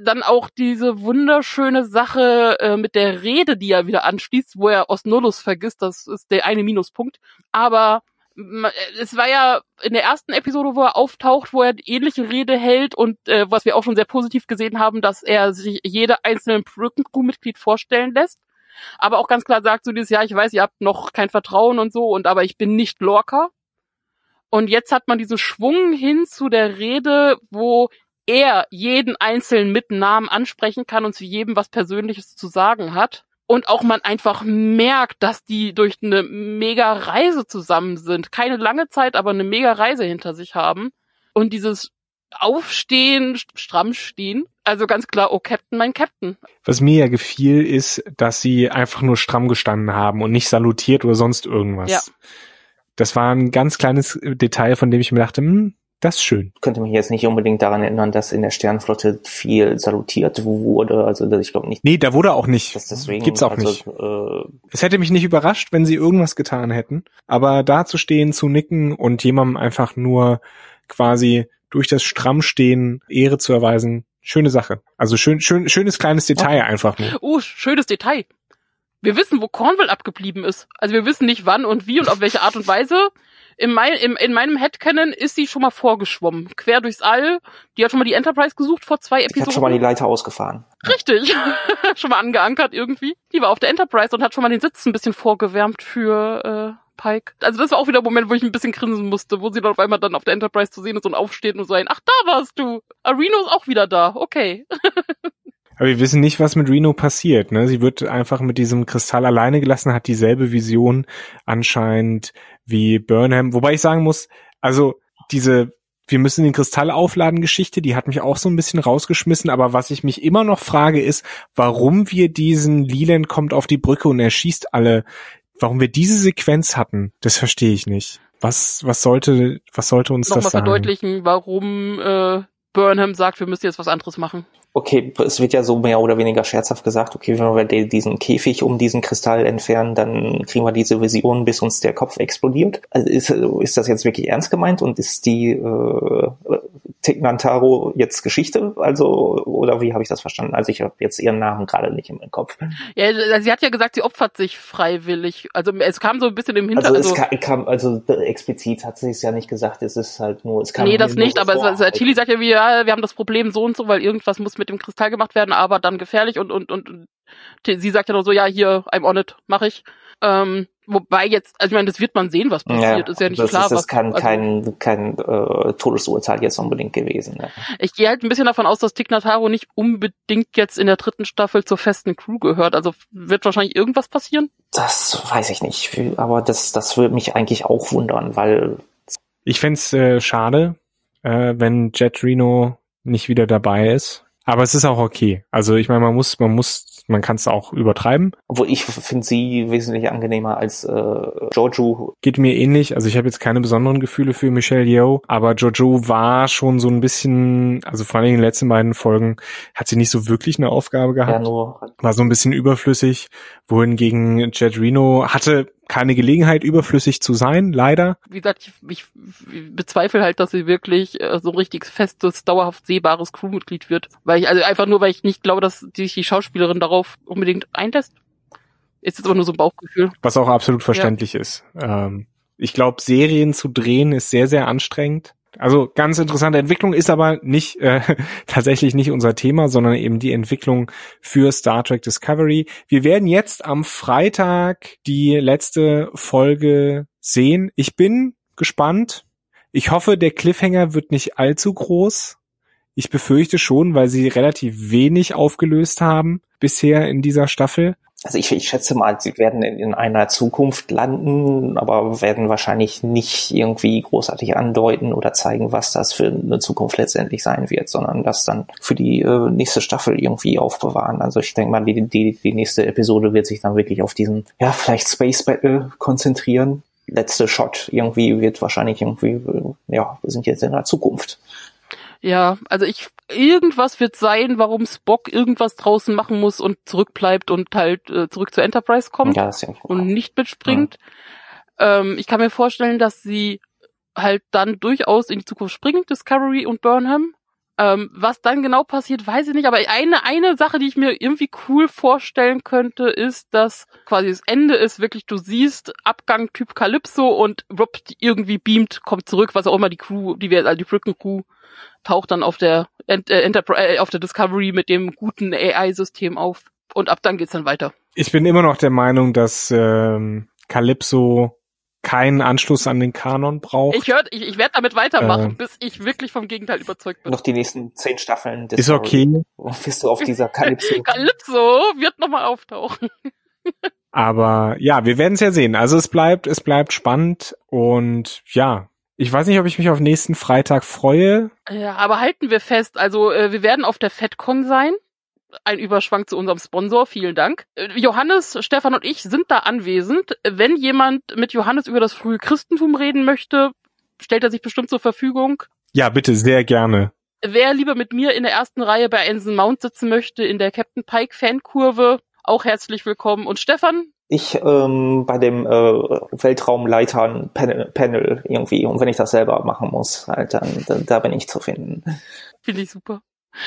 dann auch diese wunderschöne Sache äh, mit der Rede, die er wieder anschließt, wo er Osnolus vergisst, das ist der eine Minuspunkt. Aber es war ja in der ersten Episode, wo er auftaucht, wo er ähnliche Rede hält und äh, was wir auch schon sehr positiv gesehen haben, dass er sich jede einzelne Brückencrew-Mitglied vorstellen lässt. Aber auch ganz klar sagt so dieses Jahr, ich weiß, ihr habt noch kein Vertrauen und so, und aber ich bin nicht Lorca. Und jetzt hat man diesen Schwung hin zu der Rede, wo er jeden Einzelnen mit Namen ansprechen kann und zu jedem was Persönliches zu sagen hat und auch man einfach merkt, dass die durch eine mega Reise zusammen sind. Keine lange Zeit, aber eine mega Reise hinter sich haben. Und dieses Aufstehen, stramm stehen, also ganz klar, oh Captain, mein Captain. Was mir ja gefiel, ist, dass sie einfach nur stramm gestanden haben und nicht salutiert oder sonst irgendwas. Ja. Das war ein ganz kleines Detail, von dem ich mir dachte, hm, das ist schön. Könnte mich jetzt nicht unbedingt daran erinnern, dass in der Sternflotte viel salutiert wurde. Also ich glaube nicht. Nee, da wurde auch nicht. Das deswegen, Gibt's auch also, nicht. Äh, es hätte mich nicht überrascht, wenn sie irgendwas getan hätten. Aber da zu stehen, zu nicken und jemandem einfach nur quasi durch das Strammstehen Ehre zu erweisen, schöne Sache. Also schön, schön, schönes kleines Detail okay. einfach nur. Oh, schönes Detail. Wir wissen, wo Cornwall abgeblieben ist. Also wir wissen nicht wann und wie und auf welche Art und Weise in, mein, im, in meinem Headcanon ist sie schon mal vorgeschwommen, quer durchs All. Die hat schon mal die Enterprise gesucht vor zwei Episoden. Die hat schon mal die Leiter ausgefahren. Richtig. [LAUGHS] schon mal angeankert irgendwie. Die war auf der Enterprise und hat schon mal den Sitz ein bisschen vorgewärmt für äh, Pike. Also das war auch wieder ein Moment, wo ich ein bisschen grinsen musste, wo sie dann auf einmal dann auf der Enterprise zu sehen ist und aufsteht und so ein, ach, da warst du. Arino ist auch wieder da. Okay. [LAUGHS] Aber wir wissen nicht, was mit Reno passiert. Ne? Sie wird einfach mit diesem Kristall alleine gelassen, hat dieselbe Vision anscheinend wie Burnham. Wobei ich sagen muss, also diese wir müssen den Kristall aufladen Geschichte, die hat mich auch so ein bisschen rausgeschmissen, aber was ich mich immer noch frage ist, warum wir diesen Leland kommt auf die Brücke und er schießt alle, warum wir diese Sequenz hatten, das verstehe ich nicht. Was, was sollte, was sollte uns Nochmal das sagen? verdeutlichen, warum äh, Burnham sagt, wir müssen jetzt was anderes machen okay, es wird ja so mehr oder weniger scherzhaft gesagt, okay, wenn wir diesen Käfig um diesen Kristall entfernen, dann kriegen wir diese Vision, bis uns der Kopf explodiert. Also ist, ist das jetzt wirklich ernst gemeint und ist die äh, Tignantaro jetzt Geschichte? Also, oder wie habe ich das verstanden? Also ich habe jetzt ihren Namen gerade nicht im Kopf. Ja, sie hat ja gesagt, sie opfert sich freiwillig. Also es kam so ein bisschen im Hintergrund. Also, es kam, also explizit hat sie es ja nicht gesagt, es ist halt nur, es kam Nee, das nicht, aber es, Tilly sagt ja, wir, ja, wir haben das Problem so und so, weil irgendwas muss mit dem Kristall gemacht werden, aber dann gefährlich und und und, und sie sagt ja nur so, ja, hier, I'm on it, mach ich. Ähm, wobei jetzt, also ich meine, das wird man sehen, was passiert. Ja, ist ja nicht das klar. Ist, das was, kann also, kein, kein äh, Todesurteil jetzt unbedingt gewesen. Ne? Ich gehe halt ein bisschen davon aus, dass Tig Notaro nicht unbedingt jetzt in der dritten Staffel zur festen Crew gehört. Also wird wahrscheinlich irgendwas passieren? Das weiß ich nicht. Aber das, das würde mich eigentlich auch wundern, weil. Ich fände äh, schade, äh, wenn Jet Reno nicht wieder dabei ist. Aber es ist auch okay. Also ich meine, man muss, man muss, man kann es auch übertreiben. Obwohl ich finde sie wesentlich angenehmer als äh, Jojo. Geht mir ähnlich. Also ich habe jetzt keine besonderen Gefühle für Michelle Yeoh, aber Jojo war schon so ein bisschen, also vor allem in den letzten beiden Folgen hat sie nicht so wirklich eine Aufgabe gehabt. Ja, nur. War so ein bisschen überflüssig. Wohingegen Jet Reno hatte keine Gelegenheit, überflüssig zu sein, leider. Wie gesagt, ich, ich bezweifle halt, dass sie wirklich äh, so ein richtig festes, dauerhaft sehbares Crewmitglied wird. Weil ich, also einfach nur, weil ich nicht glaube, dass sich die Schauspielerin darauf unbedingt einlässt. Ist jetzt aber nur so ein Bauchgefühl. Was auch absolut verständlich ja. ist. Ähm, ich glaube, Serien zu drehen ist sehr, sehr anstrengend. Also ganz interessante Entwicklung ist aber nicht äh, [LAUGHS] tatsächlich nicht unser Thema, sondern eben die Entwicklung für Star Trek Discovery. Wir werden jetzt am Freitag die letzte Folge sehen. Ich bin gespannt. Ich hoffe, der Cliffhanger wird nicht allzu groß. Ich befürchte schon, weil sie relativ wenig aufgelöst haben bisher in dieser Staffel also ich, ich schätze mal, sie werden in, in, einer Zukunft landen, aber werden wahrscheinlich nicht irgendwie großartig andeuten oder zeigen, was das für eine Zukunft letztendlich sein wird, sondern das dann für die äh, nächste Staffel irgendwie aufbewahren. Also ich denke mal, die, die, die nächste Episode wird sich dann wirklich auf diesen, ja, vielleicht Space Battle konzentrieren. Letzte Shot irgendwie wird wahrscheinlich irgendwie, äh, ja, wir sind jetzt in der Zukunft. Ja, also ich irgendwas wird sein, warum Spock irgendwas draußen machen muss und zurückbleibt und halt äh, zurück zur Enterprise kommt ja, ja und nicht mitspringt. Ja. Ähm, ich kann mir vorstellen, dass sie halt dann durchaus in die Zukunft springen, Discovery und Burnham. Ähm, was dann genau passiert, weiß ich nicht. Aber eine, eine Sache, die ich mir irgendwie cool vorstellen könnte, ist, dass quasi das Ende ist wirklich, du siehst Abgang Typ Calypso und wupp, irgendwie beamt, kommt zurück, was auch immer die Crew, die wir, also die Brücken Crew taucht dann auf der Ent äh, äh, auf der Discovery mit dem guten AI-System auf. Und ab dann geht's dann weiter. Ich bin immer noch der Meinung, dass ähm, Calypso keinen Anschluss an den Kanon braucht. Ich, hör, ich, ich werde damit weitermachen, äh, bis ich wirklich vom Gegenteil überzeugt bin. Noch die nächsten zehn Staffeln. Ist okay. Wirst du auf dieser Calypso. [LAUGHS] Calypso wird nochmal auftauchen. [LAUGHS] Aber ja, wir werden es ja sehen. Also es bleibt, es bleibt spannend und ja, ich weiß nicht, ob ich mich auf nächsten Freitag freue. Ja, aber halten wir fest, also äh, wir werden auf der FedCon sein. Ein Überschwang zu unserem Sponsor, vielen Dank. Johannes, Stefan und ich sind da anwesend. Wenn jemand mit Johannes über das frühe Christentum reden möchte, stellt er sich bestimmt zur Verfügung. Ja, bitte, sehr gerne. Wer lieber mit mir in der ersten Reihe bei Ensign Mount sitzen möchte, in der Captain Pike Fankurve, auch herzlich willkommen. Und Stefan, ich ähm, bei dem äh, Weltraumleitern Panel, Panel irgendwie und wenn ich das selber machen muss, halt dann da, da bin ich zu finden. Finde ich super.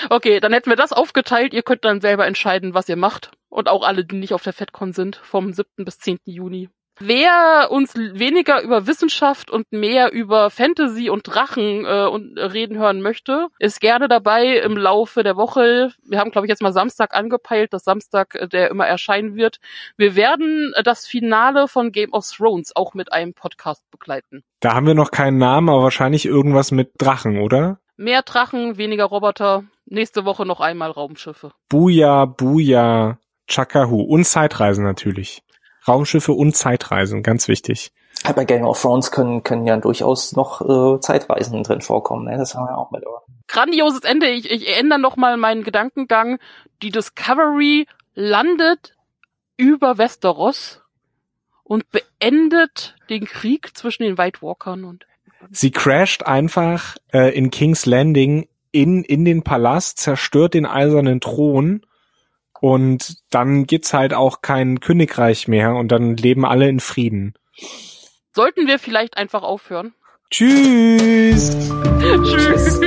Okay, dann hätten wir das aufgeteilt. Ihr könnt dann selber entscheiden, was ihr macht. Und auch alle, die nicht auf der FedCon sind, vom 7. bis 10. Juni. Wer uns weniger über Wissenschaft und mehr über Fantasy und Drachen äh, und reden hören möchte, ist gerne dabei im Laufe der Woche. Wir haben, glaube ich, jetzt mal Samstag angepeilt, das Samstag, äh, der immer erscheinen wird. Wir werden äh, das Finale von Game of Thrones auch mit einem Podcast begleiten. Da haben wir noch keinen Namen, aber wahrscheinlich irgendwas mit Drachen, oder? Mehr Drachen, weniger Roboter. Nächste Woche noch einmal Raumschiffe. Buja, Buja, Chakahu und Zeitreisen natürlich. Raumschiffe und Zeitreisen, ganz wichtig. Bei Game of Thrones können, können ja durchaus noch äh, Zeitreisen drin vorkommen. Ne? Das haben wir auch mit. Grandioses Ende. Ich, ich ändere noch mal meinen Gedankengang. Die Discovery landet über Westeros und beendet den Krieg zwischen den White Walkern und Sie crasht einfach äh, in King's Landing in in den Palast, zerstört den eisernen Thron und dann gibt's halt auch kein Königreich mehr und dann leben alle in Frieden. Sollten wir vielleicht einfach aufhören? Tschüss. [LAUGHS] Tschüss.